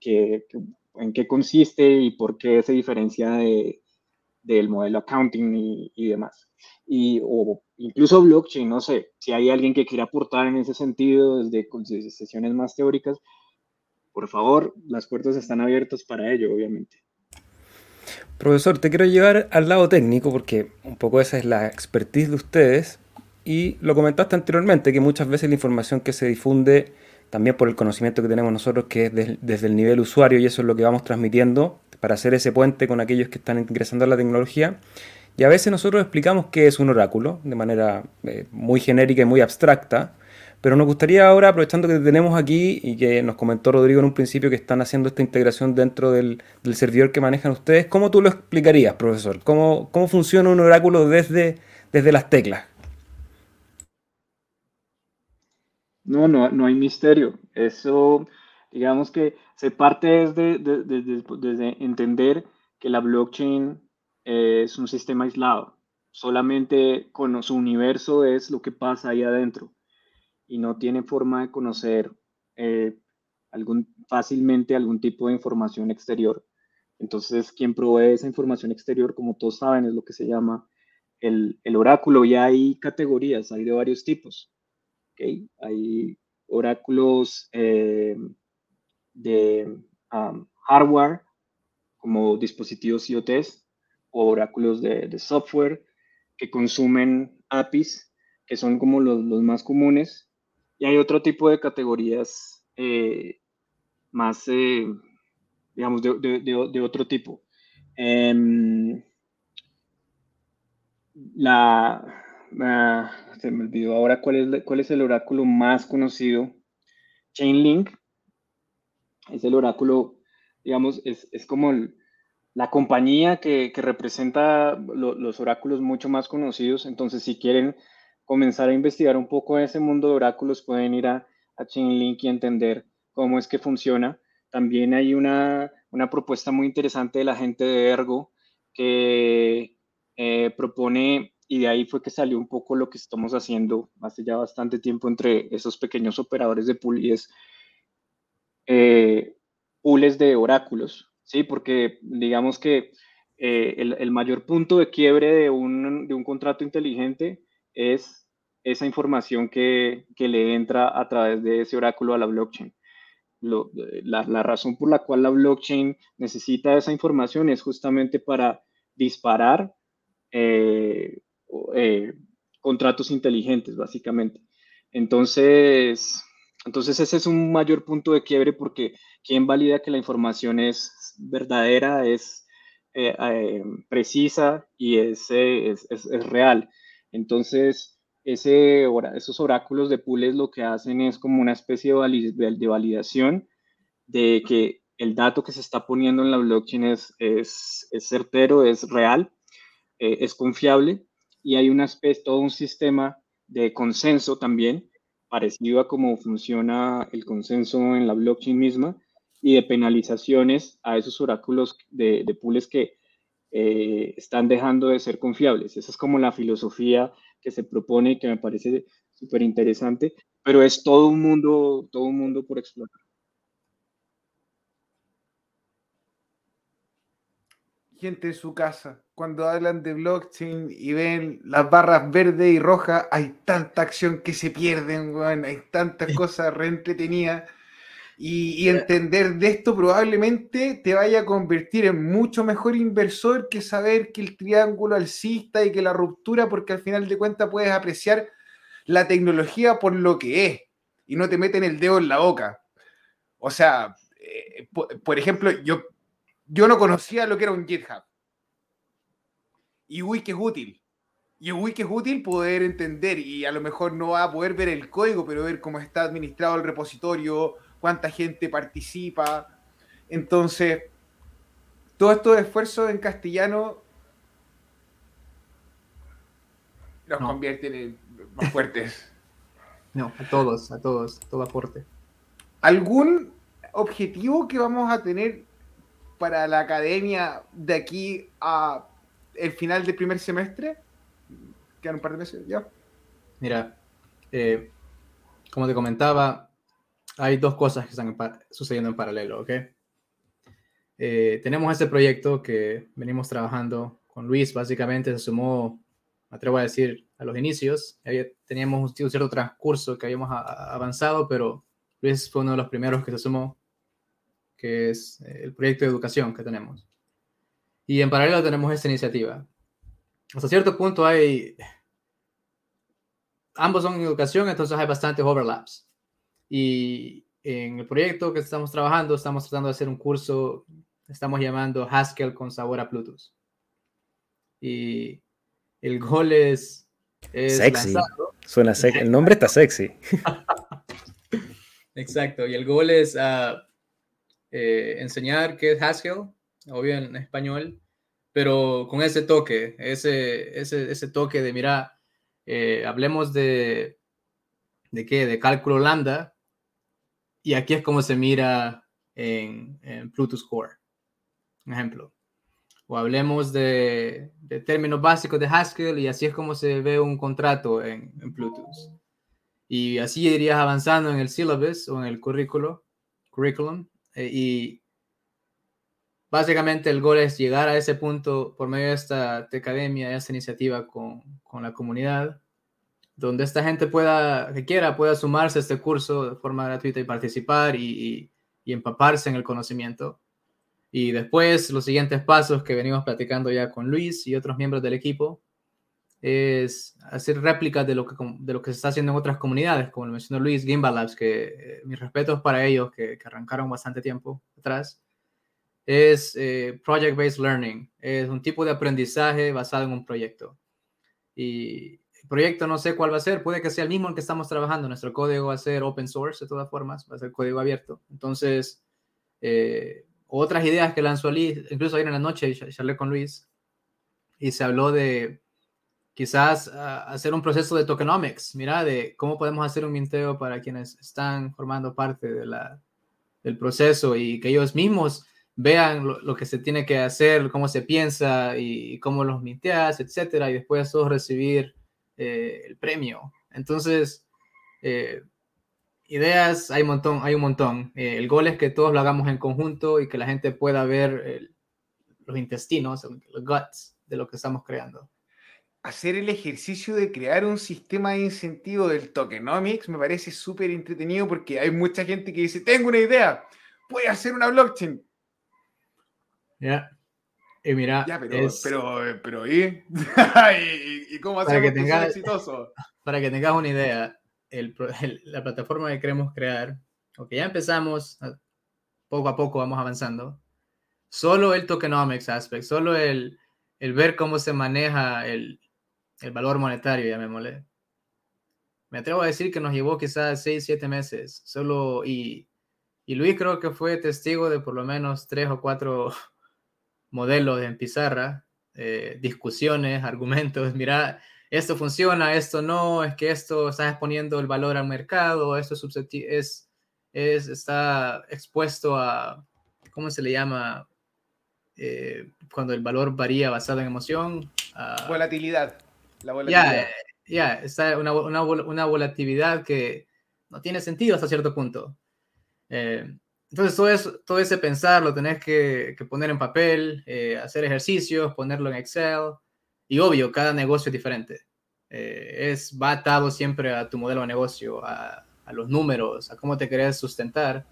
Speaker 4: Que, en qué consiste y por qué se diferencia de, del modelo accounting y, y demás. Y, o incluso blockchain, no sé, si hay alguien que quiera aportar en ese sentido desde, sesiones más teóricas, por favor, las puertas están abiertas para ello, obviamente.
Speaker 1: Profesor, te quiero llevar al lado técnico porque un poco esa es la expertise de ustedes y lo comentaste anteriormente, que muchas veces la información que se difunde, también por el conocimiento que tenemos nosotros, que es desde el nivel usuario y eso es lo que vamos transmitiendo para hacer ese puente con aquellos que están ingresando a la tecnología, y a veces nosotros explicamos qué es un oráculo de manera eh, muy genérica y muy abstracta, pero nos gustaría ahora, aprovechando que tenemos aquí y que nos comentó Rodrigo en un principio que están haciendo esta integración dentro del, servidor que manejan ustedes, ¿cómo tú lo explicarías, profesor? ¿Cómo, cómo funciona un oráculo desde, desde las teclas?
Speaker 4: No, no, no hay misterio. Eso, digamos que se parte desde, desde, desde entender que la blockchain es un sistema aislado. Solamente con su universo es lo que pasa ahí adentro y no tiene forma de conocer eh, algún, fácilmente algún tipo de información exterior. Entonces, quien provee esa información exterior, como todos saben, es lo que se llama el, oráculo. Y hay categorías, hay de varios tipos. ¿Okay? Hay oráculos eh, de hardware, como dispositivos IoTs, oráculos de, software que consumen APIs, que son como los, más comunes. Y hay otro tipo de categorías eh, más, eh, digamos, de, otro tipo. Em, la, ah, se me olvidó ahora cuál es, cuál es el oráculo más conocido. Chainlink es el oráculo, digamos, es, es como la compañía que, representa los oráculos mucho más conocidos. Entonces, si quieren comenzar a investigar un poco ese mundo de oráculos, pueden ir a, a Chainlink y entender cómo es que funciona. También hay una, propuesta muy interesante de la gente de Ergo que eh, propone, y de ahí fue que salió un poco lo que estamos haciendo hace ya bastante tiempo entre esos pequeños operadores de pool, y es eh, pools de oráculos ¿sí? Porque digamos que eh, el, mayor punto de quiebre de un, de un, contrato inteligente es esa información que, que, le entra a través de ese oráculo a la blockchain. la, la, razón por la cual la blockchain necesita esa información es justamente para disparar eh, eh, contratos inteligentes, básicamente. Entonces, entonces ese es un mayor punto de quiebre porque ¿quién valida que la información es verdadera, es eh, eh, precisa y es, es, es, real. Entonces, ese, esos oráculos de pools lo que hacen es como una especie de, validación de que el dato que se está poniendo en la blockchain es, es, certero, es real, es confiable y hay una especie, todo un sistema de consenso también, parecido a cómo funciona el consenso en la blockchain misma, y de penalizaciones a esos oráculos de, de pools que eh, están dejando de ser confiables. Esa es como la filosofía que se propone y que me parece súper interesante, pero es todo un mundo, todo un mundo por explorar.
Speaker 2: Gente en su casa, cuando hablan de blockchain y ven las barras verde y rojas, hay tanta acción que se pierden, hay tantas cosas re entretenidas y, entender de esto probablemente te vaya a convertir en mucho mejor inversor que saber que el triángulo alcista y que la ruptura, porque al final de cuentas puedes apreciar la tecnología por lo que es y no te meten el dedo en la boca. O sea, eh, por, ejemplo, yo, yo no conocía lo que era un GitHub. Y uy, que es útil. Y uy, que es útil poder entender y a lo mejor no va a poder ver el código, pero ver cómo está administrado el repositorio, cuánta gente participa. Entonces, todos estos esfuerzos en castellano nos convierten en más fuertes.
Speaker 3: No, a todos, a todos, todo aporte.
Speaker 2: ¿Algún objetivo que vamos a tener para la academia de aquí a el final del primer semestre? Quedan un par de meses ya.
Speaker 3: Mira, eh, como te comentaba, hay dos cosas que están sucediendo en paralelo, ¿ok? Eh, tenemos este proyecto que venimos trabajando con Luis, básicamente se sumó, me atrevo a decir, a los inicios. teníamos un cierto transcurso que habíamos avanzado, pero Luis fue uno de los primeros que se sumó, que es eh, el proyecto de educación que tenemos. Y en paralelo tenemos esta iniciativa. Hasta cierto punto hay... Ambos son en educación, entonces hay bastantes overlaps. Y en el proyecto que estamos trabajando, estamos tratando de hacer un curso, estamos llamando Haskell con sabor a Plutus. Y el gol es...
Speaker 1: sexy. Suena sexy. El nombre está sexy.
Speaker 3: Exacto. Y el gol es ah, eh, enseñar qué es Haskell, obvio en español, pero con ese toque, ese, ese, ese toque de, mira, eh, hablemos de, ¿de qué? De cálculo lambda, y aquí es como se mira en, en Plutus Core. Un ejemplo. O hablemos de, términos básicos de Haskell y así es como se ve un contrato en, en Plutus. Y así irías avanzando en el syllabus o en el currículo, curriculum. Eh, y básicamente el gol es llegar a ese punto por medio de esta academia, de esta iniciativa con, con la comunidad, donde esta gente pueda, que quiera, pueda sumarse a este curso de forma gratuita y participar y, empaparse en el conocimiento. Y después, los siguientes pasos que venimos platicando ya con Luis y otros miembros del equipo es hacer réplicas de lo que, de lo que se está haciendo en otras comunidades, como lo mencionó Luis, Gimbal Labs, que eh, mis respetos para ellos, que, arrancaron bastante tiempo atrás. Es eh, Project Based Learning, es un tipo de aprendizaje basado en un proyecto. Y proyecto no sé cuál va a ser, puede que sea el mismo en que estamos trabajando. Nuestro código va a ser open source de todas formas, va a ser código abierto. Entonces, eh, otras ideas que lanzó Luis, incluso ayer en la noche charlé con Luis y se habló de quizás ah, hacer un proceso de tokenomics, mira, de cómo podemos hacer un minteo para quienes están formando parte del proceso y que ellos mismos vean lo, que se tiene que hacer, cómo se piensa y, cómo los minteas, etcétera, y después todos recibir eh, el premio. Entonces, eh, ideas hay un montón, hay un montón. Eh, el gol es que todos lo hagamos en conjunto y que la gente pueda ver los intestinos, los guts de lo que estamos creando.
Speaker 2: Hacer el ejercicio de crear un sistema de incentivo del tokenomics me parece súper entretenido porque hay mucha gente que dice, tengo una idea, voy a hacer una blockchain.
Speaker 3: Ya. Y mira,
Speaker 2: pero, pero, pero, ¿y? ¿Y, cómo
Speaker 3: para que tengas, exitoso? Para que tengas una idea, el, la plataforma que queremos crear, o ya empezamos, poco a poco vamos avanzando, solo el tokenomics aspect, solo el, el ver cómo se maneja el, el valor monetario, llamémosle, me atrevo a decir que nos llevó quizás seis, siete meses, solo y, y Luis creo que fue testigo de por lo menos tres o cuatro modelos en pizarra, eh, discusiones, argumentos, mira, esto funciona, esto no, es que esto está exponiendo el valor al mercado, esto es, es, está expuesto a, ¿cómo se le llama? Eh, cuando el valor varía basado en emoción.
Speaker 2: volatilidad. La volatilidad.
Speaker 3: Ya, está una, una, una, volatilidad que no tiene sentido hasta cierto punto. Eh, entonces, todo, eso, todo ese pensar lo tenés que, que poner en papel, eh, hacer ejercicios, ponerlo en Excel. Y obvio, cada negocio es diferente. Eh, es, va atado siempre a tu modelo de negocio, a, a, los números, a cómo te querés sustentar.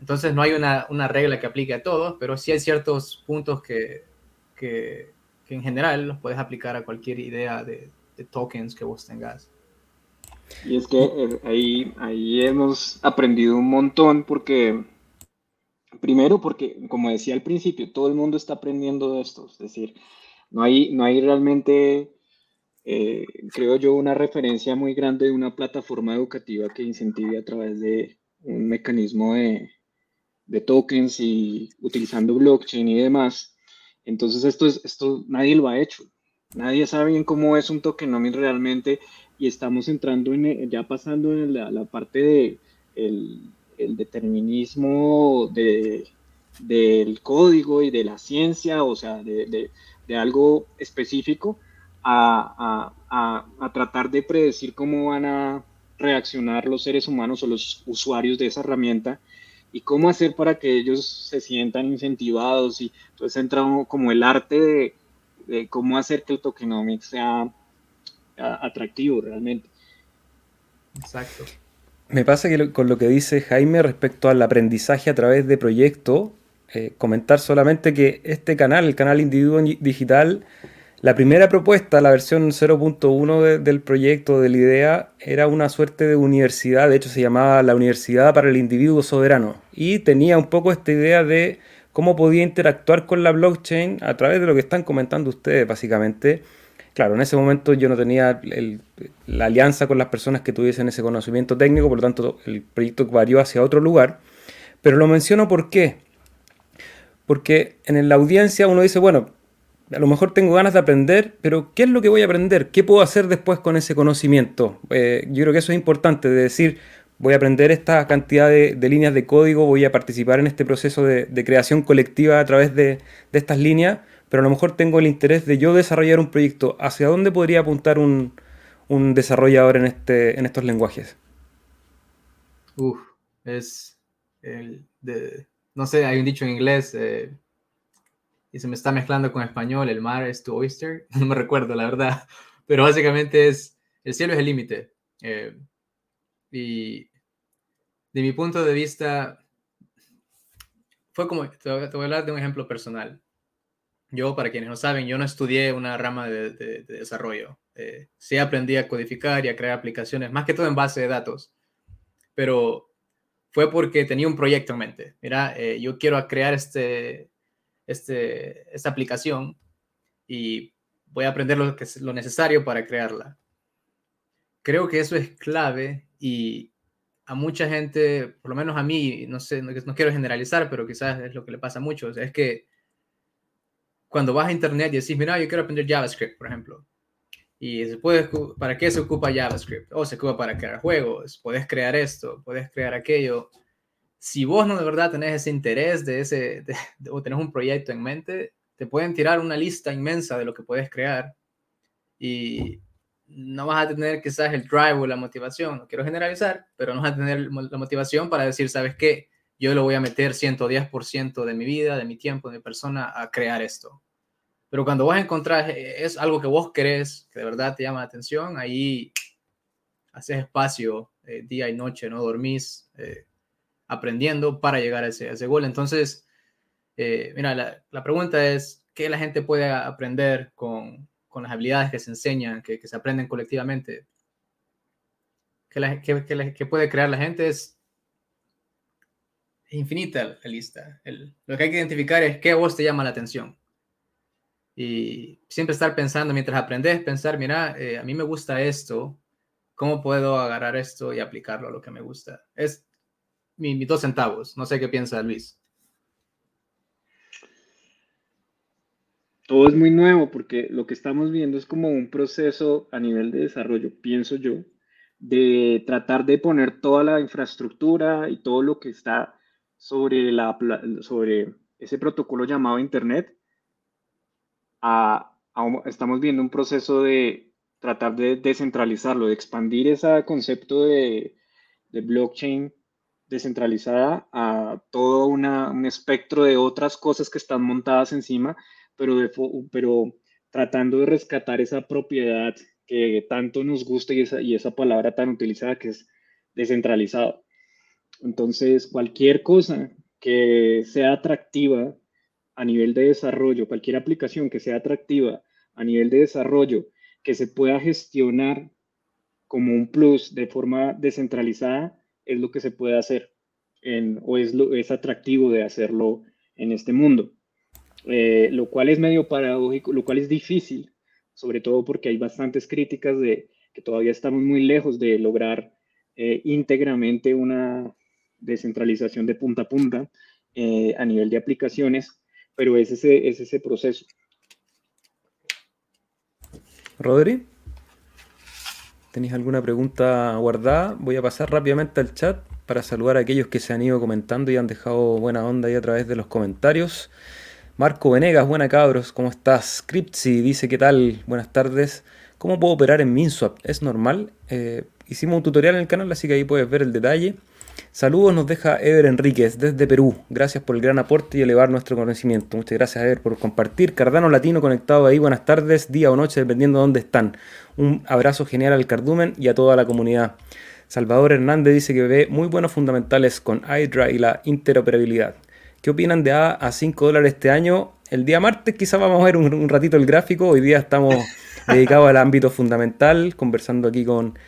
Speaker 3: Entonces, no hay una, una, regla que aplique a todos, pero sí hay ciertos puntos que, que, que en general los puedes aplicar a cualquier idea de, tokens que vos tengas.
Speaker 4: Y es que eh, ahí, ahí hemos aprendido un montón porque, primero porque, como decía al principio, todo el mundo está aprendiendo de esto. Es decir, no hay, no hay realmente, eh, creo yo, una referencia muy grande de una plataforma educativa que incentive a través de un mecanismo de tokens y utilizando blockchain y demás. Entonces esto, es, esto nadie lo ha hecho. Nadie sabe bien cómo es un tokenomics realmente y estamos entrando en, eh, ya pasando en la, parte de el, determinismo de, del código y de la ciencia, o sea, de, algo específico, a, a, tratar de predecir cómo van a reaccionar los seres humanos o los usuarios de esa herramienta y cómo hacer para que ellos se sientan incentivados y entonces entra como el arte de, de cómo hacer que el tokenomics sea atractivo realmente.
Speaker 3: Exacto.
Speaker 1: Me pasa que con lo que dice Jaime respecto al aprendizaje a través de proyectos, eh, comentar solamente que este canal, el canal Individuo Digital, la primera propuesta, la versión 0.1 del proyecto, de la idea, era una suerte de universidad, de hecho se llamaba la Universidad para el Individuo Soberano, y tenía un poco esta idea de cómo podía interactuar con la blockchain a través de lo que están comentando ustedes, básicamente, claro, en ese momento yo no tenía la alianza con las personas que tuviesen ese conocimiento técnico, por lo tanto el proyecto varió hacia otro lugar. Pero lo menciono ¿por qué? Porque en la audiencia uno dice, bueno, a lo mejor tengo ganas de aprender, pero ¿qué es lo que voy a aprender? ¿Qué puedo hacer después con ese conocimiento? Eh, yo creo que eso es importante, de decir, voy a aprender esta cantidad de, líneas de código, voy a participar en este proceso de, creación colectiva a través de, estas líneas, pero a lo mejor tengo el interés de yo desarrollar un proyecto. ¿Hacia dónde podría apuntar un, desarrollador en, este, en estos lenguajes?
Speaker 3: Uf, es el de, no sé, hay un dicho en inglés eh, se me está mezclando con español, el mar es tu oyster, no me recuerdo la verdad, pero básicamente es, el cielo es el límite. Eh, y de mi punto de vista, fue como, te voy a hablar de un ejemplo personal. Yo, para quienes no saben, yo no estudié una rama de, desarrollo. Eh, sí aprendí a codificar y a crear aplicaciones, más que todo en base de datos. Pero fue porque tenía un proyecto en mente. Mira, eh, yo quiero crear este, este, esta aplicación y voy a aprender lo, que es lo necesario para crearla. Creo que eso es clave y a mucha gente, por lo menos a mí, no sé, no, no quiero generalizar, pero quizás es lo que le pasa a muchos, es que cuando vas a internet y decís, mira, yo quiero aprender JavaScript, por ejemplo, y se puede, ¿para qué se ocupa JavaScript? O se ocupa para crear juegos, puedes crear esto, puedes crear aquello. Si vos no de verdad tenés ese interés de ese, o tenés un proyecto en mente, te pueden tirar una lista inmensa de lo que puedes crear y no vas a tener quizás el drive o la motivación, no quiero generalizar, pero no vas a tener la motivación para decir, ¿sabes qué? yo lo voy a meter 110% de mi vida, de mi tiempo, de mi persona a crear esto. Pero cuando vos encontrás, eh, es algo que vos querés, que de verdad te llama la atención, ahí haces espacio eh, día y noche, no dormís eh, aprendiendo para llegar a ese, gol. Entonces, mira, la, pregunta es, ¿qué la gente puede aprender con, con las habilidades que se enseñan, que, que se aprenden colectivamente? ¿Qué, qué, qué puede crear la gente? Es infinita la lista. lo que hay que identificar es qué a vos te llama la atención. Y siempre estar pensando mientras aprendes, pensar, mira, eh, a mí me gusta esto, ¿cómo puedo agarrar esto y aplicarlo a lo que me gusta? Es mis dos centavos. No sé qué piensa Luis.
Speaker 4: Todo es muy nuevo porque lo que estamos viendo es como un proceso a nivel de desarrollo, pienso yo, de tratar de poner toda la infraestructura y todo lo que está sobre, la, sobre ese protocolo llamado Internet. estamos viendo un proceso de tratar de descentralizarlo, de expandir ese concepto de, de blockchain descentralizada a todo un espectro de otras cosas que están montadas encima, pero, pero tratando de rescatar esa propiedad que tanto nos gusta y esa, y esa palabra tan utilizada que es descentralizado. Entonces, cualquier cosa que sea atractiva a nivel de desarrollo, cualquier aplicación que sea atractiva a nivel de desarrollo, que se pueda gestionar como un plus de forma descentralizada, es lo que se puede hacer en, o es, lo, es atractivo de hacerlo en este mundo. Eh, lo cual es medio paradójico, lo cual es difícil, sobre todo porque hay bastantes críticas de que todavía estamos muy lejos de lograr eh, íntegramente una descentralización de punta a punta eh, a nivel de aplicaciones, pero es ese, es ese proceso.
Speaker 1: Rodri, ¿tenéis alguna pregunta guardada? Voy a pasar rápidamente al chat para saludar a aquellos que se han ido comentando y han dejado buena onda a través de los comentarios. Marco Venegas, buena cabros, ¿cómo estás? Cripsy dice, ¿qué tal? Buenas tardes. ¿Cómo puedo operar en MinSwap? ¿Es normal? Eh, hicimos un tutorial en el canal, así que ahí puedes ver el detalle. Saludos nos deja Ever Enríquez desde Perú. Gracias por el gran aporte y elevar nuestro conocimiento. Muchas gracias Ever por compartir. Cardano Latino conectado ahí. Buenas tardes, día o noche, dependiendo de dónde están. Un abrazo genial al Cardumen y a toda la comunidad. Salvador Hernández dice que ve muy buenos fundamentales con Hydra y la interoperabilidad. ¿Qué opinan de A a 5 dólares este año? El día martes quizás vamos a ver un, ratito el gráfico. Hoy día estamos dedicados al ámbito fundamental, conversando aquí con,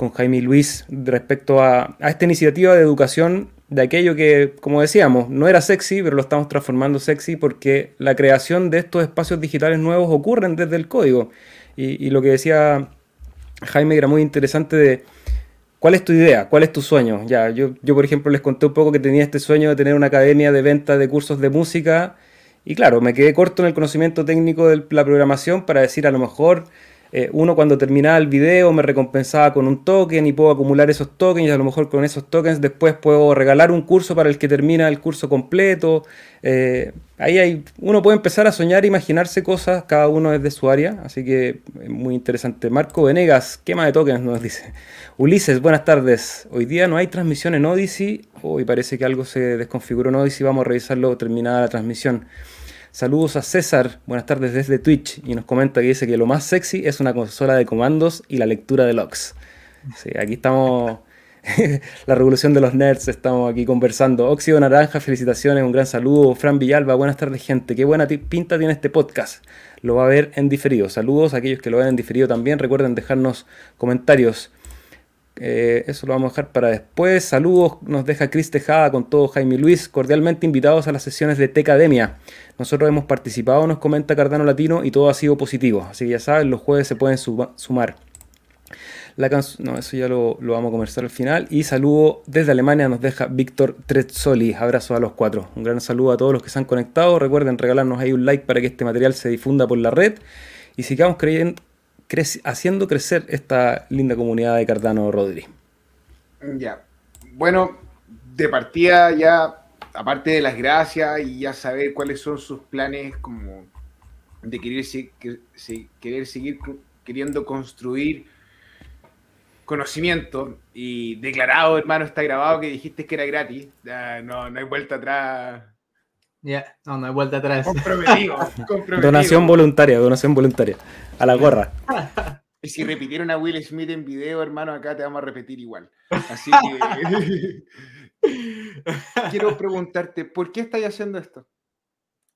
Speaker 1: con Jaime Luis respecto a, a esta iniciativa de educación de aquello que, como decíamos, no era sexy, pero lo estamos transformando sexy porque la creación de estos espacios digitales nuevos ocurren desde el código. Y, y lo que decía Jaime era muy interesante de ¿Cuál es tu idea? ¿Cuál es tu sueño? Ya, yo, yo, por ejemplo, les conté un poco que tenía este sueño de tener una academia de venta de cursos de música. Y claro, me quedé corto en el conocimiento técnico de la programación para decir a lo mejor eh, uno cuando terminaba el video me recompensaba con un token y puedo acumular esos tokens y a lo mejor con esos tokens después puedo regalar un curso para el que termina el curso completo. Eh, ahí hay, uno puede empezar a soñar, imaginarse cosas, cada uno es de su área, así que es muy interesante. Marco Venegas, quema de tokens nos dice. Ulises, buenas tardes. Hoy día no hay transmisión en Odyssey, hoy parece que algo se desconfiguró en Odyssey, vamos a revisarlo terminada la transmisión. Saludos a César, buenas tardes desde Twitch, y nos comenta que dice que lo más sexy es una consola de comandos y la lectura de logs. Sí, aquí estamos, la revolución de los nerds, estamos aquí conversando. Óxido Naranja, felicitaciones, un gran saludo. Fran Villalba, buenas tardes gente, qué buena pinta tiene este podcast. Lo va a ver en diferido. Saludos a aquellos que lo ven en diferido también. Recuerden dejarnos comentarios. Eh, eso lo vamos a dejar para después. Saludos, nos deja Cris Tejada con todo Jaime Luis. Cordialmente invitados a las sesiones de Tecademia. Nosotros hemos participado, nos comenta Cardano Latino, y todo ha sido positivo. Así que ya saben, los jueves se pueden sumar. No, eso ya lo, vamos a conversar al final. Y saludo desde Alemania, nos deja Víctor Trezzoli. Abrazo a los cuatro. Un gran saludo a todos los que se han conectado. Recuerden regalarnos ahí un like para que este material se difunda por la red. Y sigamos creyendo, haciendo crecer esta linda comunidad de Cardano Rodri.
Speaker 2: Ya. Bueno, de partida ya, aparte de las gracias y ya saber cuáles son sus planes como de querer, querer seguir queriendo construir conocimiento y declarado, hermano, está grabado que dijiste que era gratis. Ya, no, no hay vuelta atrás.
Speaker 3: Ya, no, no hay vuelta atrás.
Speaker 2: Comprometido,
Speaker 1: Donación voluntaria, donación voluntaria. A la gorra.
Speaker 2: Y si repitieron a Will Smith en video, hermano, acá te vamos a repetir igual. Así que quiero preguntarte, ¿por qué estás haciendo esto?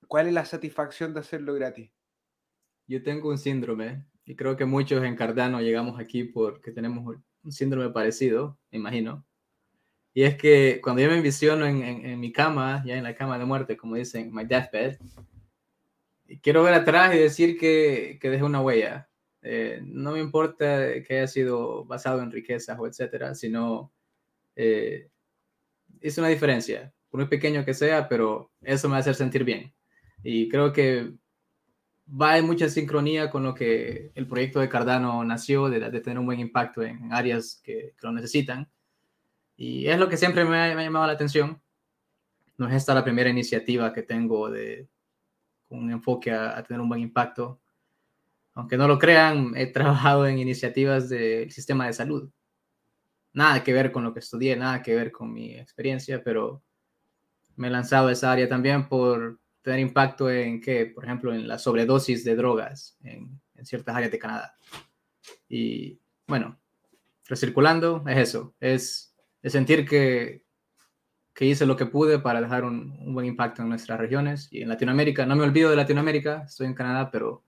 Speaker 2: ¿Cuál es la satisfacción de hacerlo gratis?
Speaker 3: Yo tengo un síndrome y creo que muchos en Cardano llegamos aquí porque tenemos un síndrome parecido, me imagino. Y es que cuando yo me envisiono en, mi cama, ya en la cama de muerte, como dicen, my deathbed, quiero ver atrás y decir que, que dejé una huella. Eh, no me importa que haya sido basado en riquezas o etcétera, sino eh, es una diferencia, por muy pequeño que sea, pero eso me hacer sentir bien. Y creo que va en mucha sincronía con lo que el proyecto de Cardano nació, de, tener un buen impacto en áreas que, lo necesitan. Y es lo que siempre me ha, llamado la atención. No es esta la primera iniciativa que tengo de un enfoque a, tener un buen impacto. Aunque no lo crean, he trabajado en iniciativas del sistema de salud. Nada que ver con lo que estudié, nada que ver con mi experiencia, pero me he lanzado a esa área también por tener impacto en que, por ejemplo, en la sobredosis de drogas en, ciertas áreas de Canadá. Y bueno, recirculando es eso, es, sentir que, que, hice lo que pude para dejar un, buen impacto en nuestras regiones y en Latinoamérica. No me olvido de Latinoamérica, estoy en Canadá, pero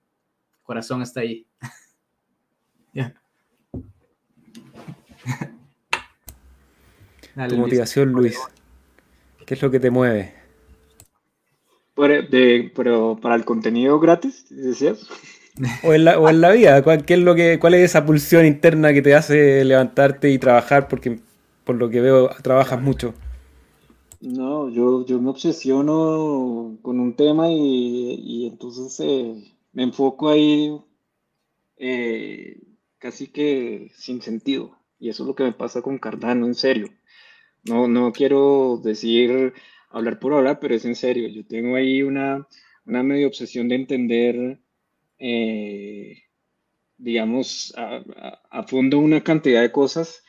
Speaker 3: el corazón está ahí.
Speaker 1: tu motivación, Luis. ¿Qué es lo que te mueve?
Speaker 4: pero para el contenido gratis, decías.
Speaker 1: O en la, o en la vida, ¿cuál, es lo que, ¿cuál es esa pulsión interna que te hace levantarte y trabajar? Porque por lo que veo trabajas mucho.
Speaker 4: No, yo, yo me obsesiono con un tema y, entonces eh, me enfoco ahí eh, casi que sin sentido. Y eso es lo que me pasa con Cardano, en serio. No, no quiero decir hablar por hablar, pero es en serio. Yo tengo ahí una, una medio obsesión de entender, eh, digamos, a, fondo una cantidad de cosas,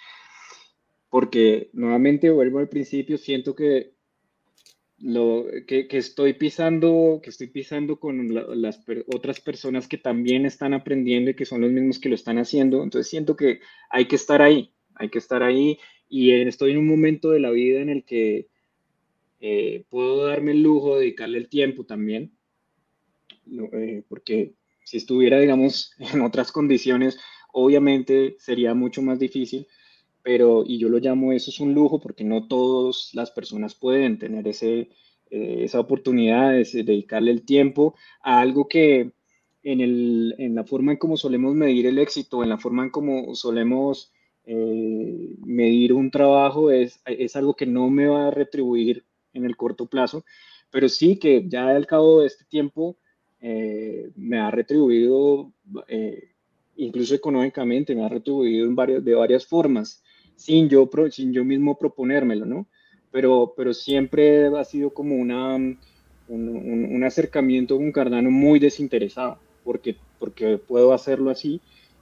Speaker 4: porque nuevamente vuelvo al principio, siento que lo que, estoy pisando, que estoy pisando con las otras personas que también están aprendiendo y que son los mismos que lo están haciendo. Entonces siento que hay que estar ahí, hay que estar ahí y estoy en un momento de la vida en el que eh, puedo darme el lujo de dedicarle el tiempo también, eh, porque si estuviera, digamos, en otras condiciones, obviamente sería mucho más difícil, pero, y yo lo llamo eso es un lujo porque no todas las personas pueden tener ese, eh, esa oportunidad de, dedicarle el tiempo a algo que en, el, en la forma en cómo solemos medir el éxito, en la forma en cómo solemos medir un trabajo, es, es algo que no me va a retribuir en el corto plazo, pero sí que ya al cabo de este tiempo eh, me ha retribuido, eh, incluso económicamente, me ha retribuido en varias, de varias formas, sin yo, sin yo mismo proponérmelo, ¿no? Pero, pero siempre ha sido como una, un, un, acercamiento con Cardano muy desinteresado, porque, porque puedo hacerlo así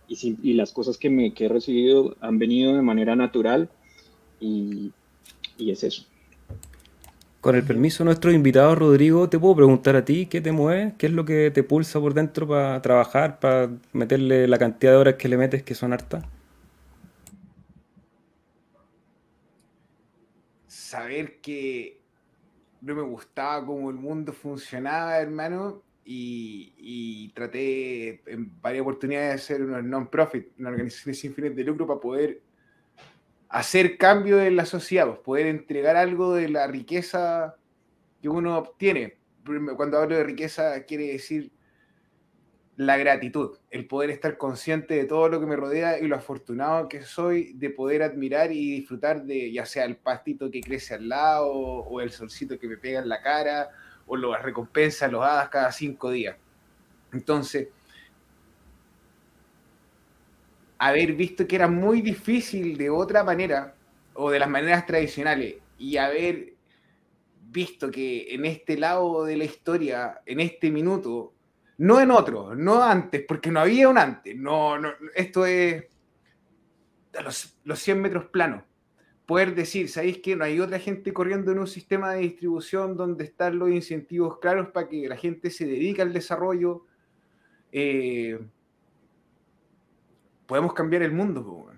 Speaker 4: y, y las cosas que, me, que he recibido han venido de manera natural y, y es eso.
Speaker 1: Con el permiso de nuestro invitado Rodrigo, te puedo preguntar a ti qué te mueve, qué es lo que te pulsa por dentro para trabajar, para meterle la cantidad de horas que le metes, que son hartas.
Speaker 2: Saber que no me gustaba cómo el mundo funcionaba, hermano, y, traté en varias oportunidades de hacer una non-profit, una organización sin fines de lucro para poder hacer cambio en la sociedad, pues, poder entregar algo de la riqueza que uno obtiene. Cuando hablo de riqueza quiere decir la gratitud, el poder estar consciente de todo lo que me rodea y lo afortunado que soy de poder admirar y disfrutar de ya sea el pastito que crece al lado o el solcito que me pega en la cara o las recompensas, los hadas cada cinco días. Entonces, haber visto que era muy difícil de otra manera o de las maneras tradicionales y haber visto que en este lado de la historia, en este minuto, no en otro, no antes, porque no había un antes, no, esto es los, los 100 metros planos. Poder decir, ¿sabéis que no hay otra gente corriendo en un sistema de distribución donde están los incentivos claros para que la gente se dedique al desarrollo? Eh, podemos cambiar el mundo,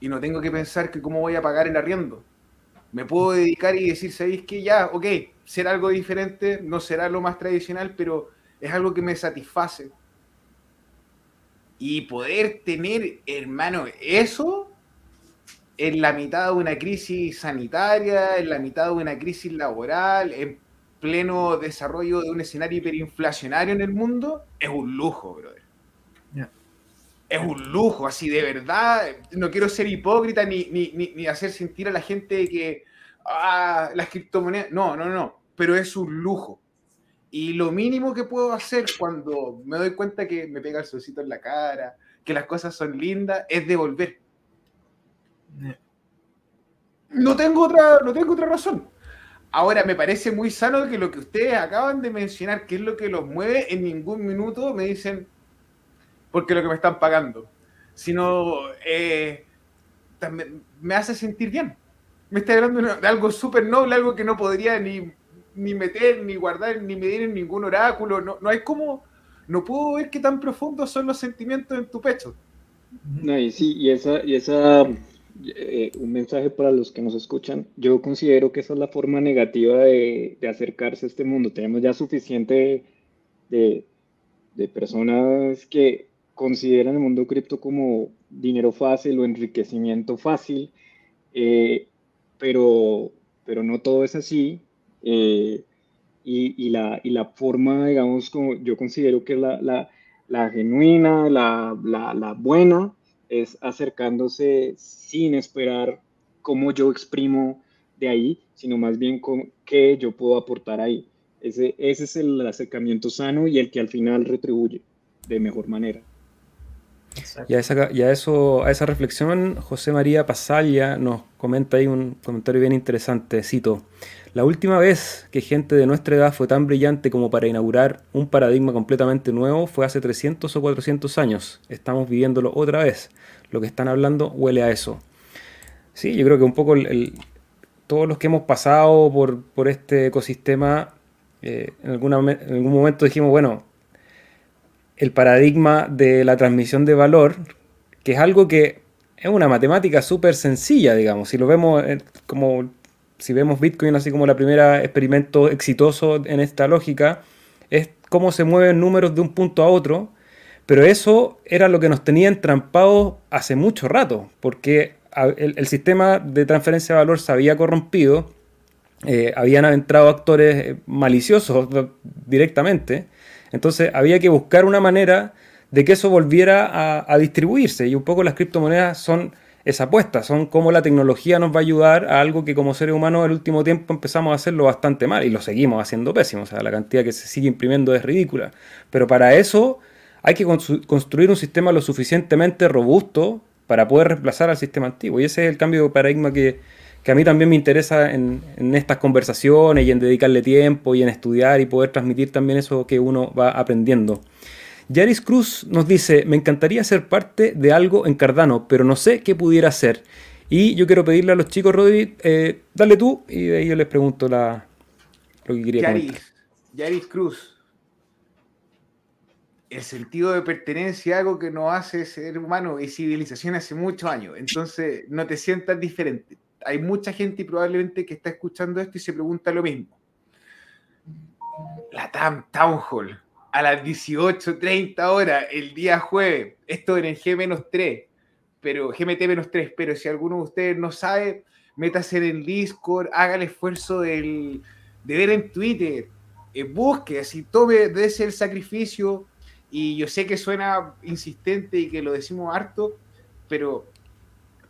Speaker 2: y no tengo que pensar que cómo voy a pagar el arriendo. Me puedo dedicar y decir, ¿sabéis que ya, ok, será algo diferente, no será lo más tradicional, pero es algo que me satisface. Y poder tener, hermano, eso en la mitad de una crisis sanitaria, en la mitad de una crisis laboral, en pleno desarrollo de un escenario hiperinflacionario en el mundo, es un lujo, brother es un lujo, así de verdad. No quiero ser hipócrita ni, ni, hacer sentir a la gente que ah, las criptomonedas. No, no, no. Pero es un lujo. Y lo mínimo que puedo hacer cuando me doy cuenta que me pega el solcito en la cara, que las cosas son lindas, es devolver. No tengo otra, no tengo otra razón. Ahora, me parece muy sano que lo que ustedes acaban de mencionar, que es lo que los mueve, en ningún minuto me dicen, porque lo que me están pagando, sino eh, me hace sentir bien. Me está hablando de algo súper noble, algo que no podría ni, ni, meter, ni guardar, ni medir en ningún oráculo. No, no hay como, no puedo ver qué tan profundos son los sentimientos en tu pecho.
Speaker 4: No, y sí, y esa, y esa eh, un mensaje para los que nos escuchan. Yo considero que esa es la forma negativa de, de acercarse a este mundo. Tenemos ya suficiente de, de personas que consideran el mundo cripto como dinero fácil o enriquecimiento fácil, eh, pero, pero no todo es así. Eh, y, y, la, y, la, forma, digamos, como yo considero que la, la, la genuina, la, la, buena, es acercándose sin esperar cómo yo exprimo de ahí, sino más bien con qué yo puedo aportar ahí. Ese, ese es el acercamiento sano y el que al final retribuye de mejor manera.
Speaker 1: Y a, esa, eso, a esa reflexión, José María Pasalla nos comenta ahí un comentario bien interesante. Cito: La última vez que gente de nuestra edad fue tan brillante como para inaugurar un paradigma completamente nuevo fue hace 300 o 400 años. Estamos viviéndolo otra vez. Lo que están hablando huele a eso. Sí, yo creo que un poco todos los que hemos pasado por, por este ecosistema, eh, en, alguna, en algún momento dijimos, bueno, el paradigma de la transmisión de valor, que es algo que es una matemática súper sencilla, digamos. Si lo vemos como, si vemos Bitcoin así como la primera experimento exitoso en esta lógica, es cómo se mueven números de un punto a otro, pero eso era lo que nos tenía entrampados hace mucho rato, porque el, sistema de transferencia de valor se había corrompido, eh, habían entrado actores maliciosos directamente, entonces había que buscar una manera de que eso volviera a, distribuirse y un poco las criptomonedas son esa apuesta, son cómo la tecnología nos va a ayudar a algo que como seres humanos el último tiempo empezamos a hacerlo bastante mal y lo seguimos haciendo pésimo, o sea, la cantidad que se sigue imprimiendo es ridícula. Pero para eso hay que construir un sistema lo suficientemente robusto para poder reemplazar al sistema antiguo y ese es el cambio de paradigma que, que a mí también me interesa en, estas conversaciones y en dedicarle tiempo y en estudiar y poder transmitir también eso que uno va aprendiendo. Yaris Cruz nos dice, me encantaría ser parte de algo en Cardano, pero no sé qué pudiera ser. Y yo quiero pedirle a los chicos, Rodri, eh, dale tú y de ahí yo les pregunto la, lo que quería
Speaker 2: Yaris, Yaris Cruz. El sentido de pertenencia, algo que nos hace ser humano y civilización hace muchos años. Entonces, no te sientas diferente hay mucha gente probablemente que está escuchando esto y se pregunta lo mismo. La TAM Town Hall a las 18.30 horas el día jueves, esto en el G-3, pero GMT-3, pero si alguno de ustedes no sabe, métase en el Discord, haga el esfuerzo de ver en Twitter, eh, busque, así tome de ese el sacrificio, y yo sé que suena insistente y que lo decimos harto, pero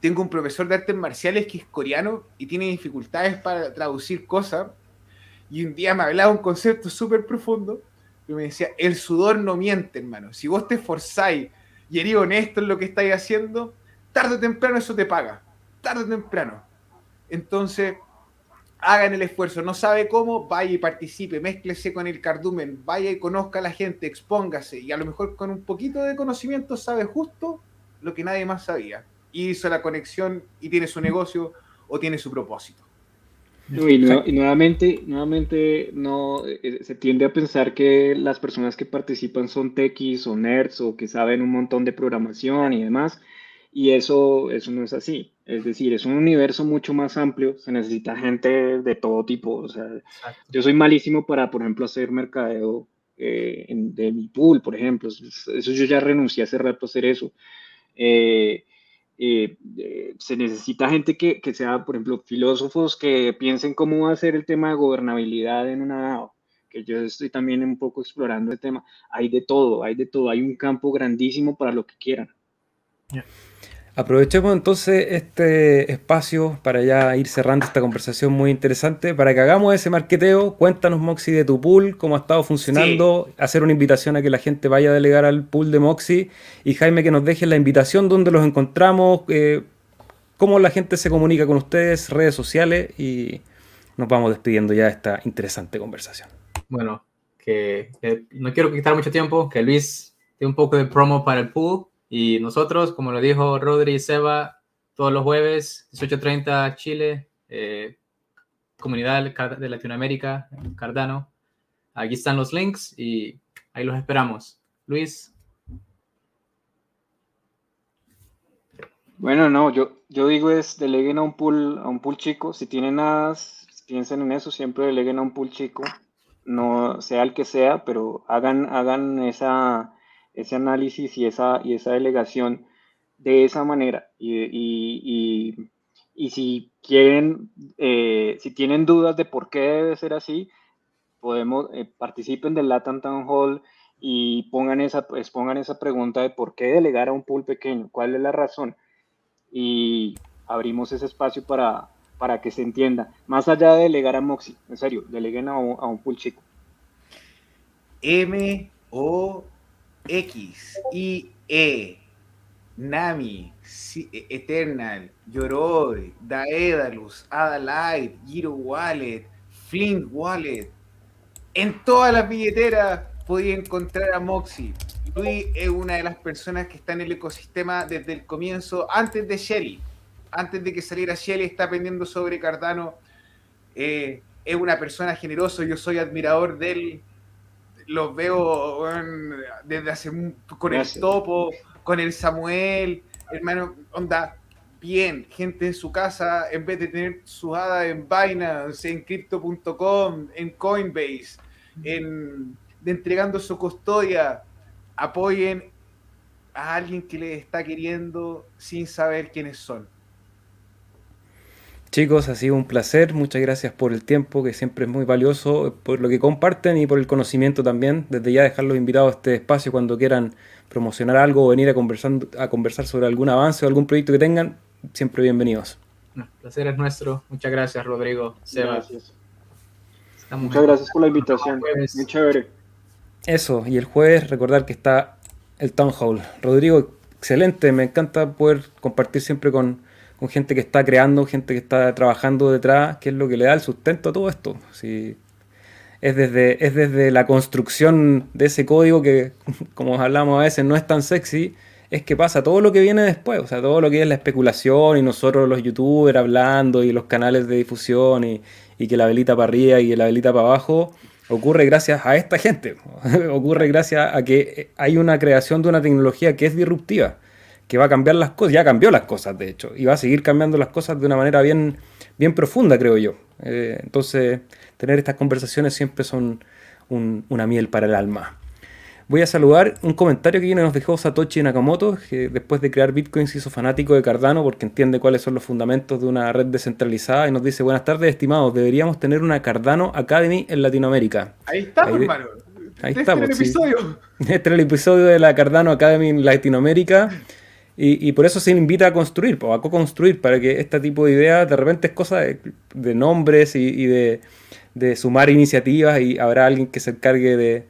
Speaker 2: tengo un profesor de artes marciales que es coreano y tiene dificultades para traducir cosas. Y un día me hablaba un concepto súper profundo y me decía, el sudor no miente, hermano. Si vos te esforzáis y eres honesto en lo que estáis haciendo, tarde o temprano eso te paga. Tarde o temprano. Entonces, hagan el esfuerzo. No sabe cómo, vaya y participe, mézclese con el cardumen, vaya y conozca a la gente, expóngase. Y a lo mejor con un poquito de conocimiento sabe justo lo que nadie más sabía hizo la conexión y tiene su negocio o tiene su propósito.
Speaker 4: Y, nuevamente, nuevamente no, eh, se tiende a pensar que las personas que participan son techis o nerds o que saben un montón de programación y demás, y eso, eso no es así. Es decir, es un universo mucho más amplio, se necesita gente de todo tipo. O sea, yo soy malísimo para, por ejemplo, hacer mercadeo eh, de mi pool, por ejemplo. Eso yo ya renuncié hace rato a hacer eso. Eh, eh, eh, se necesita gente que, que, sea, por ejemplo, filósofos que piensen cómo va a ser el tema de gobernabilidad en una DAO, que yo estoy también un poco explorando el tema. Hay de todo, hay de todo, hay un campo grandísimo para lo que quieran.
Speaker 1: Aprovechemos entonces este espacio para ya ir cerrando esta conversación muy interesante, para que hagamos ese marqueteo. Cuéntanos, Moxie, de tu pool, cómo ha estado funcionando, hacer una invitación a que la gente vaya a delegar al pool de Moxie. Y Jaime que nos deje la invitación, dónde los encontramos, eh, cómo la gente se comunica con ustedes, redes sociales. Y nos vamos despidiendo ya de esta interesante conversación.
Speaker 3: Bueno, que, que no quiero quitar mucho tiempo, que Luis dé un poco de promo para el pool y nosotros, como lo dijo Rodri y Seba, todos los jueves, 18.30 Chile, eh, comunidad de Latinoamérica, Cardano. Aquí están los links y ahí los esperamos. Luis.
Speaker 4: Bueno, no, yo, yo digo es deleguen a un pool, a un pool chico. Si tienen nada, piensen en eso, siempre deleguen a un pool chico. No sea el que sea, pero hagan, hagan esa, ese análisis y esa, y esa delegación de esa manera. Y, si quieren, eh, si tienen dudas de por qué debe ser así, podemos, eh, participen del Latam Town Hall y pongan esa, pues, pongan esa pregunta de por qué delegar a un pool pequeño, cuál es la razón. Y abrimos ese espacio para, para que se entienda. Más allá de delegar a Moxie, en serio, deleguen a un, a un pool chico.
Speaker 2: M O X, I, E, Nami, Eternal, Yoroi, Daedalus, Adalight, Giro Wallet, Flint Wallet. En todas las billeteras podía encontrar a Moxie. Luis es una de las personas que está en el ecosistema desde el comienzo, antes de Shelly. Antes de que saliera Shelly, está aprendiendo sobre Cardano. Eh, es una persona generosa, yo soy admirador de él los veo desde hace con el Topo, con el Samuel, hermano, onda, bien, gente en su casa, en vez de tener su hada en Binance, en Crypto.com, en Coinbase, en, entregando su custodia, apoyen a alguien que les está queriendo sin saber quiénes son.
Speaker 1: Chicos, ha sido un placer. Muchas gracias por el tiempo, que siempre es muy valioso, por lo que comparten y por el conocimiento también. Desde ya dejarlos invitados a este espacio cuando quieran promocionar algo o venir a conversar, a conversar sobre algún avance o algún proyecto que tengan, siempre bienvenidos.
Speaker 3: el placer es nuestro. Muchas gracias, Rodrigo.
Speaker 4: Gracias. Muchas gracias por la invitación. Muy chévere.
Speaker 1: Eso, y el jueves recordar que está el Town Hall. Rodrigo, excelente. Me encanta poder compartir siempre con con gente que está creando, gente que está trabajando detrás, que es lo que le da el sustento a todo esto. Si es, desde, es desde la construcción de ese código que, como hablamos a veces, no es tan sexy, es que pasa todo lo que viene después, o sea, todo lo que es la especulación y nosotros los youtubers hablando y los canales de difusión y, y que la velita para arriba y la velita para abajo, ocurre gracias a esta gente, ocurre gracias a que hay una creación de una tecnología que es disruptiva que va a cambiar las cosas, ya cambió las cosas de hecho, y va a seguir cambiando las cosas de una manera bien, bien profunda, creo yo. Eh, entonces, tener estas conversaciones siempre son una miel para el alma. Voy a saludar un comentario que nos dejó Satoshi Nakamoto, que después de crear Bitcoin se hizo fanático de Cardano porque entiende cuáles son los fundamentos de una red descentralizada y nos dice, buenas tardes estimados, deberíamos tener una Cardano Academy en Latinoamérica.
Speaker 2: Ahí está, hermano.
Speaker 1: Ahí este el episodio. Este es el episodio de la Cardano Academy en Latinoamérica. Y, por eso se invita a construir, a co-construir, para que este tipo de ideas de repente es cosa de, nombres y, de, sumar iniciativas y habrá alguien que se encargue de,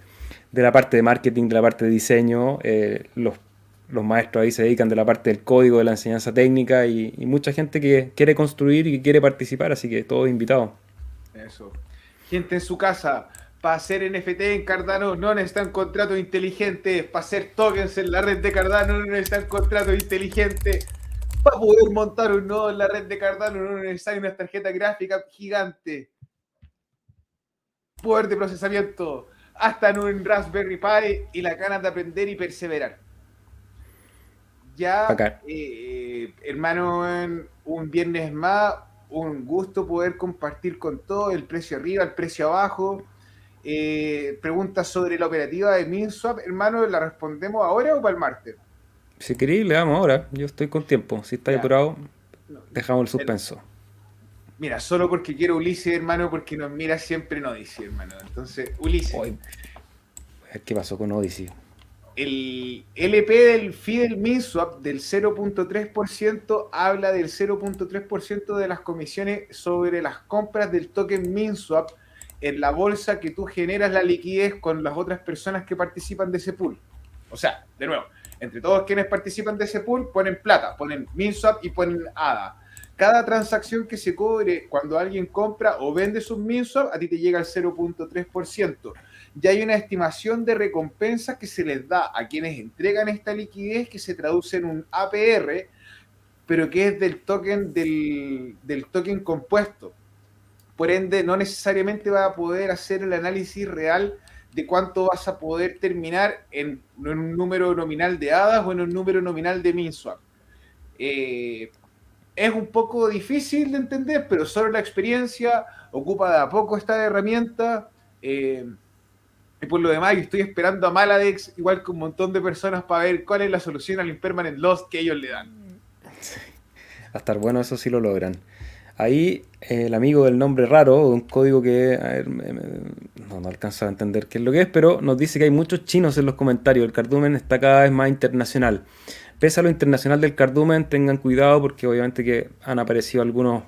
Speaker 1: la parte de marketing, de la parte de diseño. Eh, los, maestros ahí se dedican de la parte del código, de la enseñanza técnica y, mucha gente que quiere construir y que quiere participar, así que todos invitados.
Speaker 2: Eso. Gente en su casa, para hacer NFT en Cardano no necesitan contratos inteligentes. Para hacer tokens en la red de Cardano no necesitan contratos inteligentes. Para poder montar un nodo en la red de Cardano no necesitan una tarjeta gráfica gigante. Poder de procesamiento. Hasta en un Raspberry Pi y la ganas de aprender y perseverar. Ya, eh, hermano, un viernes más, un gusto poder compartir con todo el precio arriba, el precio abajo eh, preguntas sobre la operativa de MinSwap, hermano, ¿la respondemos ahora o para el martes?
Speaker 1: Si queréis, le damos ahora. Yo estoy con tiempo. Si está apurado, dejamos el suspenso.
Speaker 2: Mira, solo porque quiero Ulises, hermano, porque nos mira siempre en Odyssey, hermano. Entonces, Ulises.
Speaker 1: ¿Qué pasó con Odyssey?
Speaker 2: el LP del Fidel MinSwap del 0.3% habla del 0.3% de las comisiones sobre las compras del token MinSwap en la bolsa que tú generas la liquidez con las otras personas que participan de ese pool. O sea, de nuevo, entre todos quienes participan de ese pool ponen plata, ponen MinSwap y ponen ADA. Cada transacción que se cobre cuando alguien compra o vende sus MinSwap, a ti te llega al 0.3% ya hay una estimación de recompensas que se les da a quienes entregan esta liquidez que se traduce en un APR, pero que es del token del, token compuesto. Por ende, no necesariamente va a poder hacer el análisis real de cuánto vas a poder terminar en, un número nominal de hadas o en un número nominal de MinSwap. Eh, es un poco difícil de entender, pero solo la experiencia ocupa de a poco esta herramienta. Eh, y por lo demás, estoy esperando a Maladex, igual que un montón de personas, para ver cuál es la solución al impermanent loss que ellos le dan.
Speaker 1: Va a estar bueno, eso sí lo logran. Ahí el amigo del nombre raro, un código que no, no alcanza a entender qué es lo que es, pero nos dice que hay muchos chinos en los comentarios. El cardumen está cada vez más internacional. Pese a lo internacional del cardumen, tengan cuidado porque obviamente que han aparecido algunos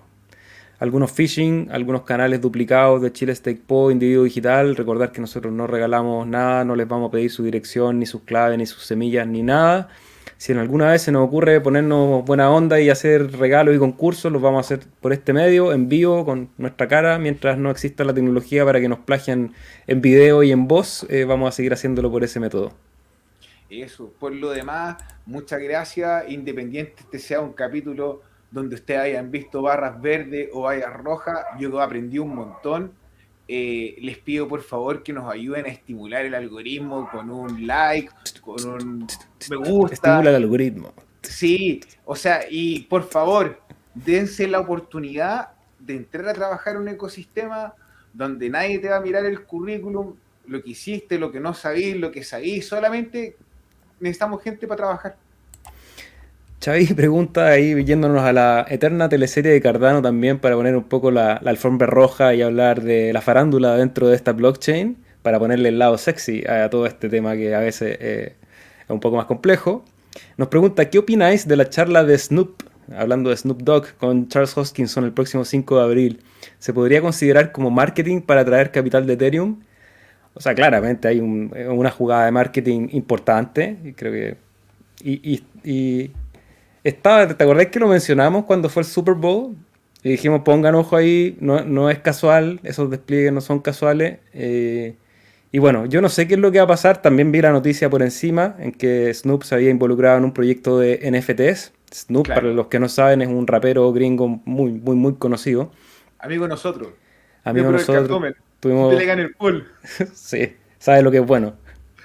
Speaker 1: algunos phishing, algunos canales duplicados de Chile Stake Po, individuo digital. Recordar que nosotros no regalamos nada, no les vamos a pedir su dirección, ni sus claves, ni sus semillas, ni nada. Si en alguna vez se nos ocurre ponernos buena onda y hacer regalos y concursos, los vamos a hacer por este medio, en vivo, con nuestra cara, mientras no exista la tecnología para que nos plagian en video y en voz, eh, vamos a seguir haciéndolo por ese método.
Speaker 2: Eso, por lo demás, muchas gracias, independiente este sea un capítulo donde ustedes hayan visto barras verdes o barras rojas, yo aprendí un montón. Eh, les pido por favor que nos ayuden a estimular el algoritmo con un like, con un me gusta.
Speaker 1: Estimula el algoritmo.
Speaker 2: Sí, o sea, y por favor, dense la oportunidad de entrar a trabajar en un ecosistema donde nadie te va a mirar el currículum, lo que hiciste, lo que no sabís, lo que sabís, solamente necesitamos gente para trabajar.
Speaker 1: Xavi pregunta ahí, yéndonos a la eterna teleserie de Cardano también para poner un poco la, alfombra roja y hablar de la farándula dentro de esta blockchain, para ponerle el lado sexy a todo este tema que a veces eh, es un poco más complejo. Nos pregunta, ¿qué opináis de la charla de Snoop, hablando de Snoop Dogg, con Charles Hoskinson el próximo 5 de abril? ¿Se podría considerar como marketing para atraer capital de Ethereum? O sea, claramente hay una jugada de marketing importante, y creo que... estaba, ¿te acordás que lo mencionamos cuando fue el Super Bowl? Y dijimos, pongan ojo ahí, no, es casual, esos despliegues no son casuales. Eh, y bueno, yo no sé qué es lo que va a pasar, también vi la noticia por encima en que Snoop se había involucrado en un proyecto de NFTs. Snoop, para los que no saben, es un rapero gringo muy, muy, muy conocido.
Speaker 2: Amigo de nosotros.
Speaker 1: Amigo de nosotros.
Speaker 2: Tuvimos... en el pool.
Speaker 1: sí, sabes lo que es bueno.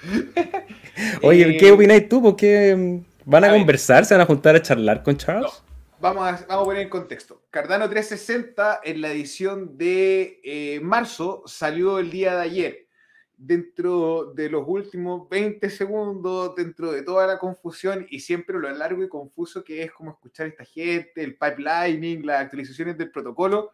Speaker 1: Oye, ¿qué opináis tú? ¿Por qué ¿Van a, conversar? ¿Se van a juntar a charlar con Charles?
Speaker 2: Vamos, a, vamos a poner en contexto. Cardano 360 en la edición de eh, marzo salió el día de ayer. Dentro de los últimos 20 segundos, dentro de toda la confusión y siempre lo largo y confuso que es como escuchar a esta gente, el pipelining, las actualizaciones del protocolo,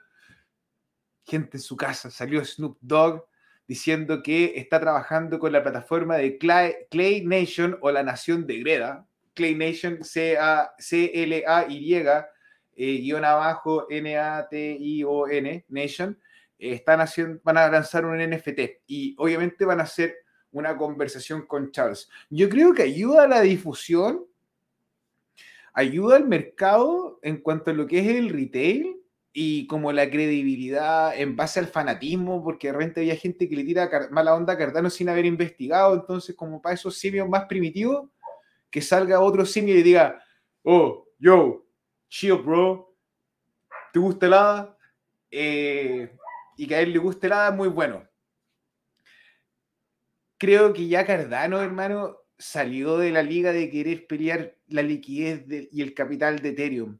Speaker 2: gente en su casa, salió Snoop Dogg diciendo que está trabajando con la plataforma de Clay Nation o la Nación de Greda, Clay Nation, C-L-A-Y, eh, guion abajo, N-A-T-I-O-N, Nation, eh, están haciendo, van a lanzar un NFT y obviamente van a hacer una conversación con Charles. Yo creo que ayuda a la difusión, ayuda al mercado en cuanto a lo que es el retail y como la credibilidad en base al fanatismo, porque de repente había gente que le tira mala onda a Cardano sin haber investigado, entonces como para esos simios más primitivos, que salga otro simio y diga, oh, yo, chill, bro, ¿te gusta el hada? Eh, y que a él le guste el hada, muy bueno. Creo que ya Cardano, hermano, salió de la liga de querer pelear la liquidez y el capital de Ethereum.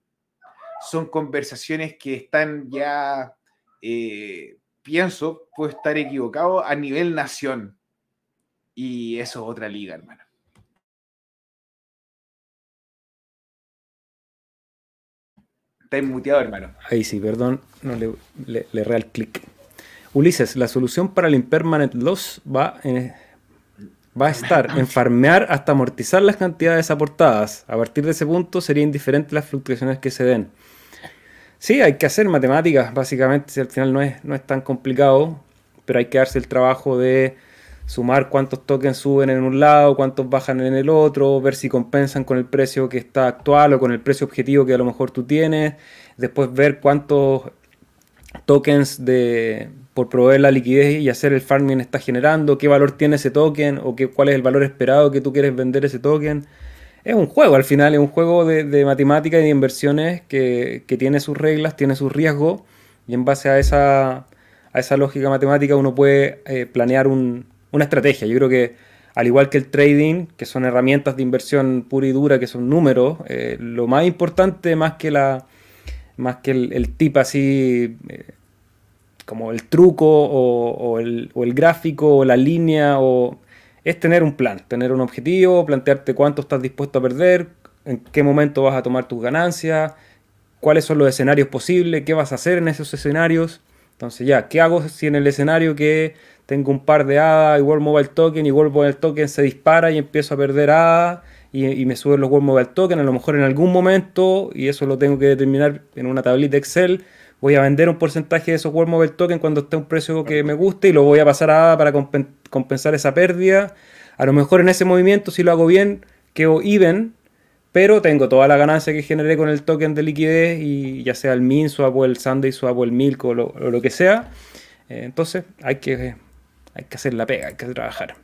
Speaker 2: Son conversaciones que están ya, eh, pienso, puedo estar equivocado, a nivel nación. Y eso es otra liga, hermano. Está muteado, hermano.
Speaker 1: Ahí sí, perdón, no le, le, le real clic. Ulises, la solución para el impermanent loss va en... va a estar en farmear hasta amortizar las cantidades aportadas. A partir de ese punto sería indiferente las fluctuaciones que se den. Sí, hay que hacer matemáticas, básicamente, si al final no es, no es tan complicado, pero hay que darse el trabajo de sumar cuántos tokens suben en un lado, cuántos bajan en el otro, ver si compensan con el precio que está actual o con el precio objetivo que a lo mejor tú tienes, después ver cuántos tokens de, por proveer la liquidez y hacer el farming está generando, qué valor tiene ese token o qué, cuál es el valor esperado que tú quieres vender ese token. Es un juego al final, es un juego de, matemáticas y de inversiones que, que tiene sus reglas, tiene sus riesgos y en base a esa, a esa lógica matemática uno puede eh, planear un, una estrategia. Yo creo que al igual que el trading, que son herramientas de inversión pura y dura, que son números, eh, lo más importante, más que la más que el, tip así, eh, como el truco o, el, o, el, gráfico o la línea, o, es tener un plan, tener un objetivo, plantearte cuánto estás dispuesto a perder, en qué momento vas a tomar tus ganancias, cuáles son los escenarios posibles, qué vas a hacer en esos escenarios. Entonces ya, ¿qué hago si en el escenario que tengo un par de hadas y World Mobile Token y World Mobile Token se dispara y empiezo a perder hadas y, me suben los World Mobile Token, a lo mejor en algún momento, y eso lo tengo que determinar en una tablita Excel, voy a vender un porcentaje de esos World Mobile Token cuando esté un precio que me guste y lo voy a pasar a ADA para compensar esa pérdida. A lo mejor en ese movimiento, si lo hago bien, quedo even, pero tengo toda la ganancia que generé con el token de liquidez, y ya sea el MIN swap o el Sunday swap o el MILK o lo, o lo que sea. Eh, entonces hay que hay que hacer la pega, hay que trabajar.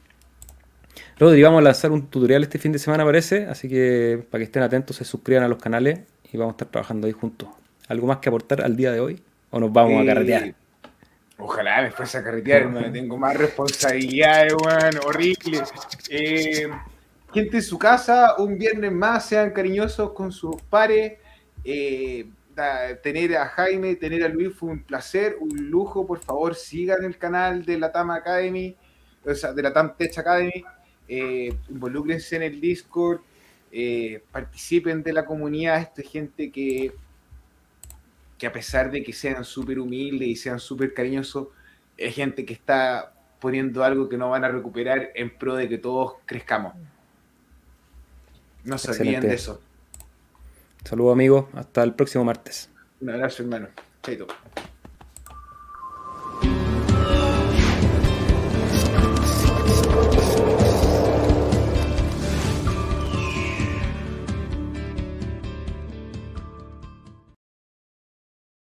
Speaker 1: Rodri, vamos a lanzar un tutorial este fin de semana, parece, así que para que estén atentos, se suscriban a los canales y vamos a estar trabajando ahí juntos. ¿Algo más que aportar al día de hoy? ¿O nos vamos a carretear?
Speaker 2: Ojalá me fuese a carretear, tengo más responsabilidades, weón, horrible. Eh, gente en su casa, un viernes más, sean cariñosos con sus pares. Eh, tener a Jaime, tener a Luis fue un placer, un lujo. Por favor, sigan el canal de la TAM Academy, o sea, de la TAM Tech Academy. Eh, involúcrense en el Discord, eh, participen de la comunidad. Esta gente que, que a pesar de que sean súper humildes y sean súper cariñosos, es gente que está poniendo algo que no van a recuperar en pro de que todos crezcamos. No se olviden de eso.
Speaker 1: Saludos amigos, hasta el próximo martes.
Speaker 2: Un abrazo hermano. Chaito.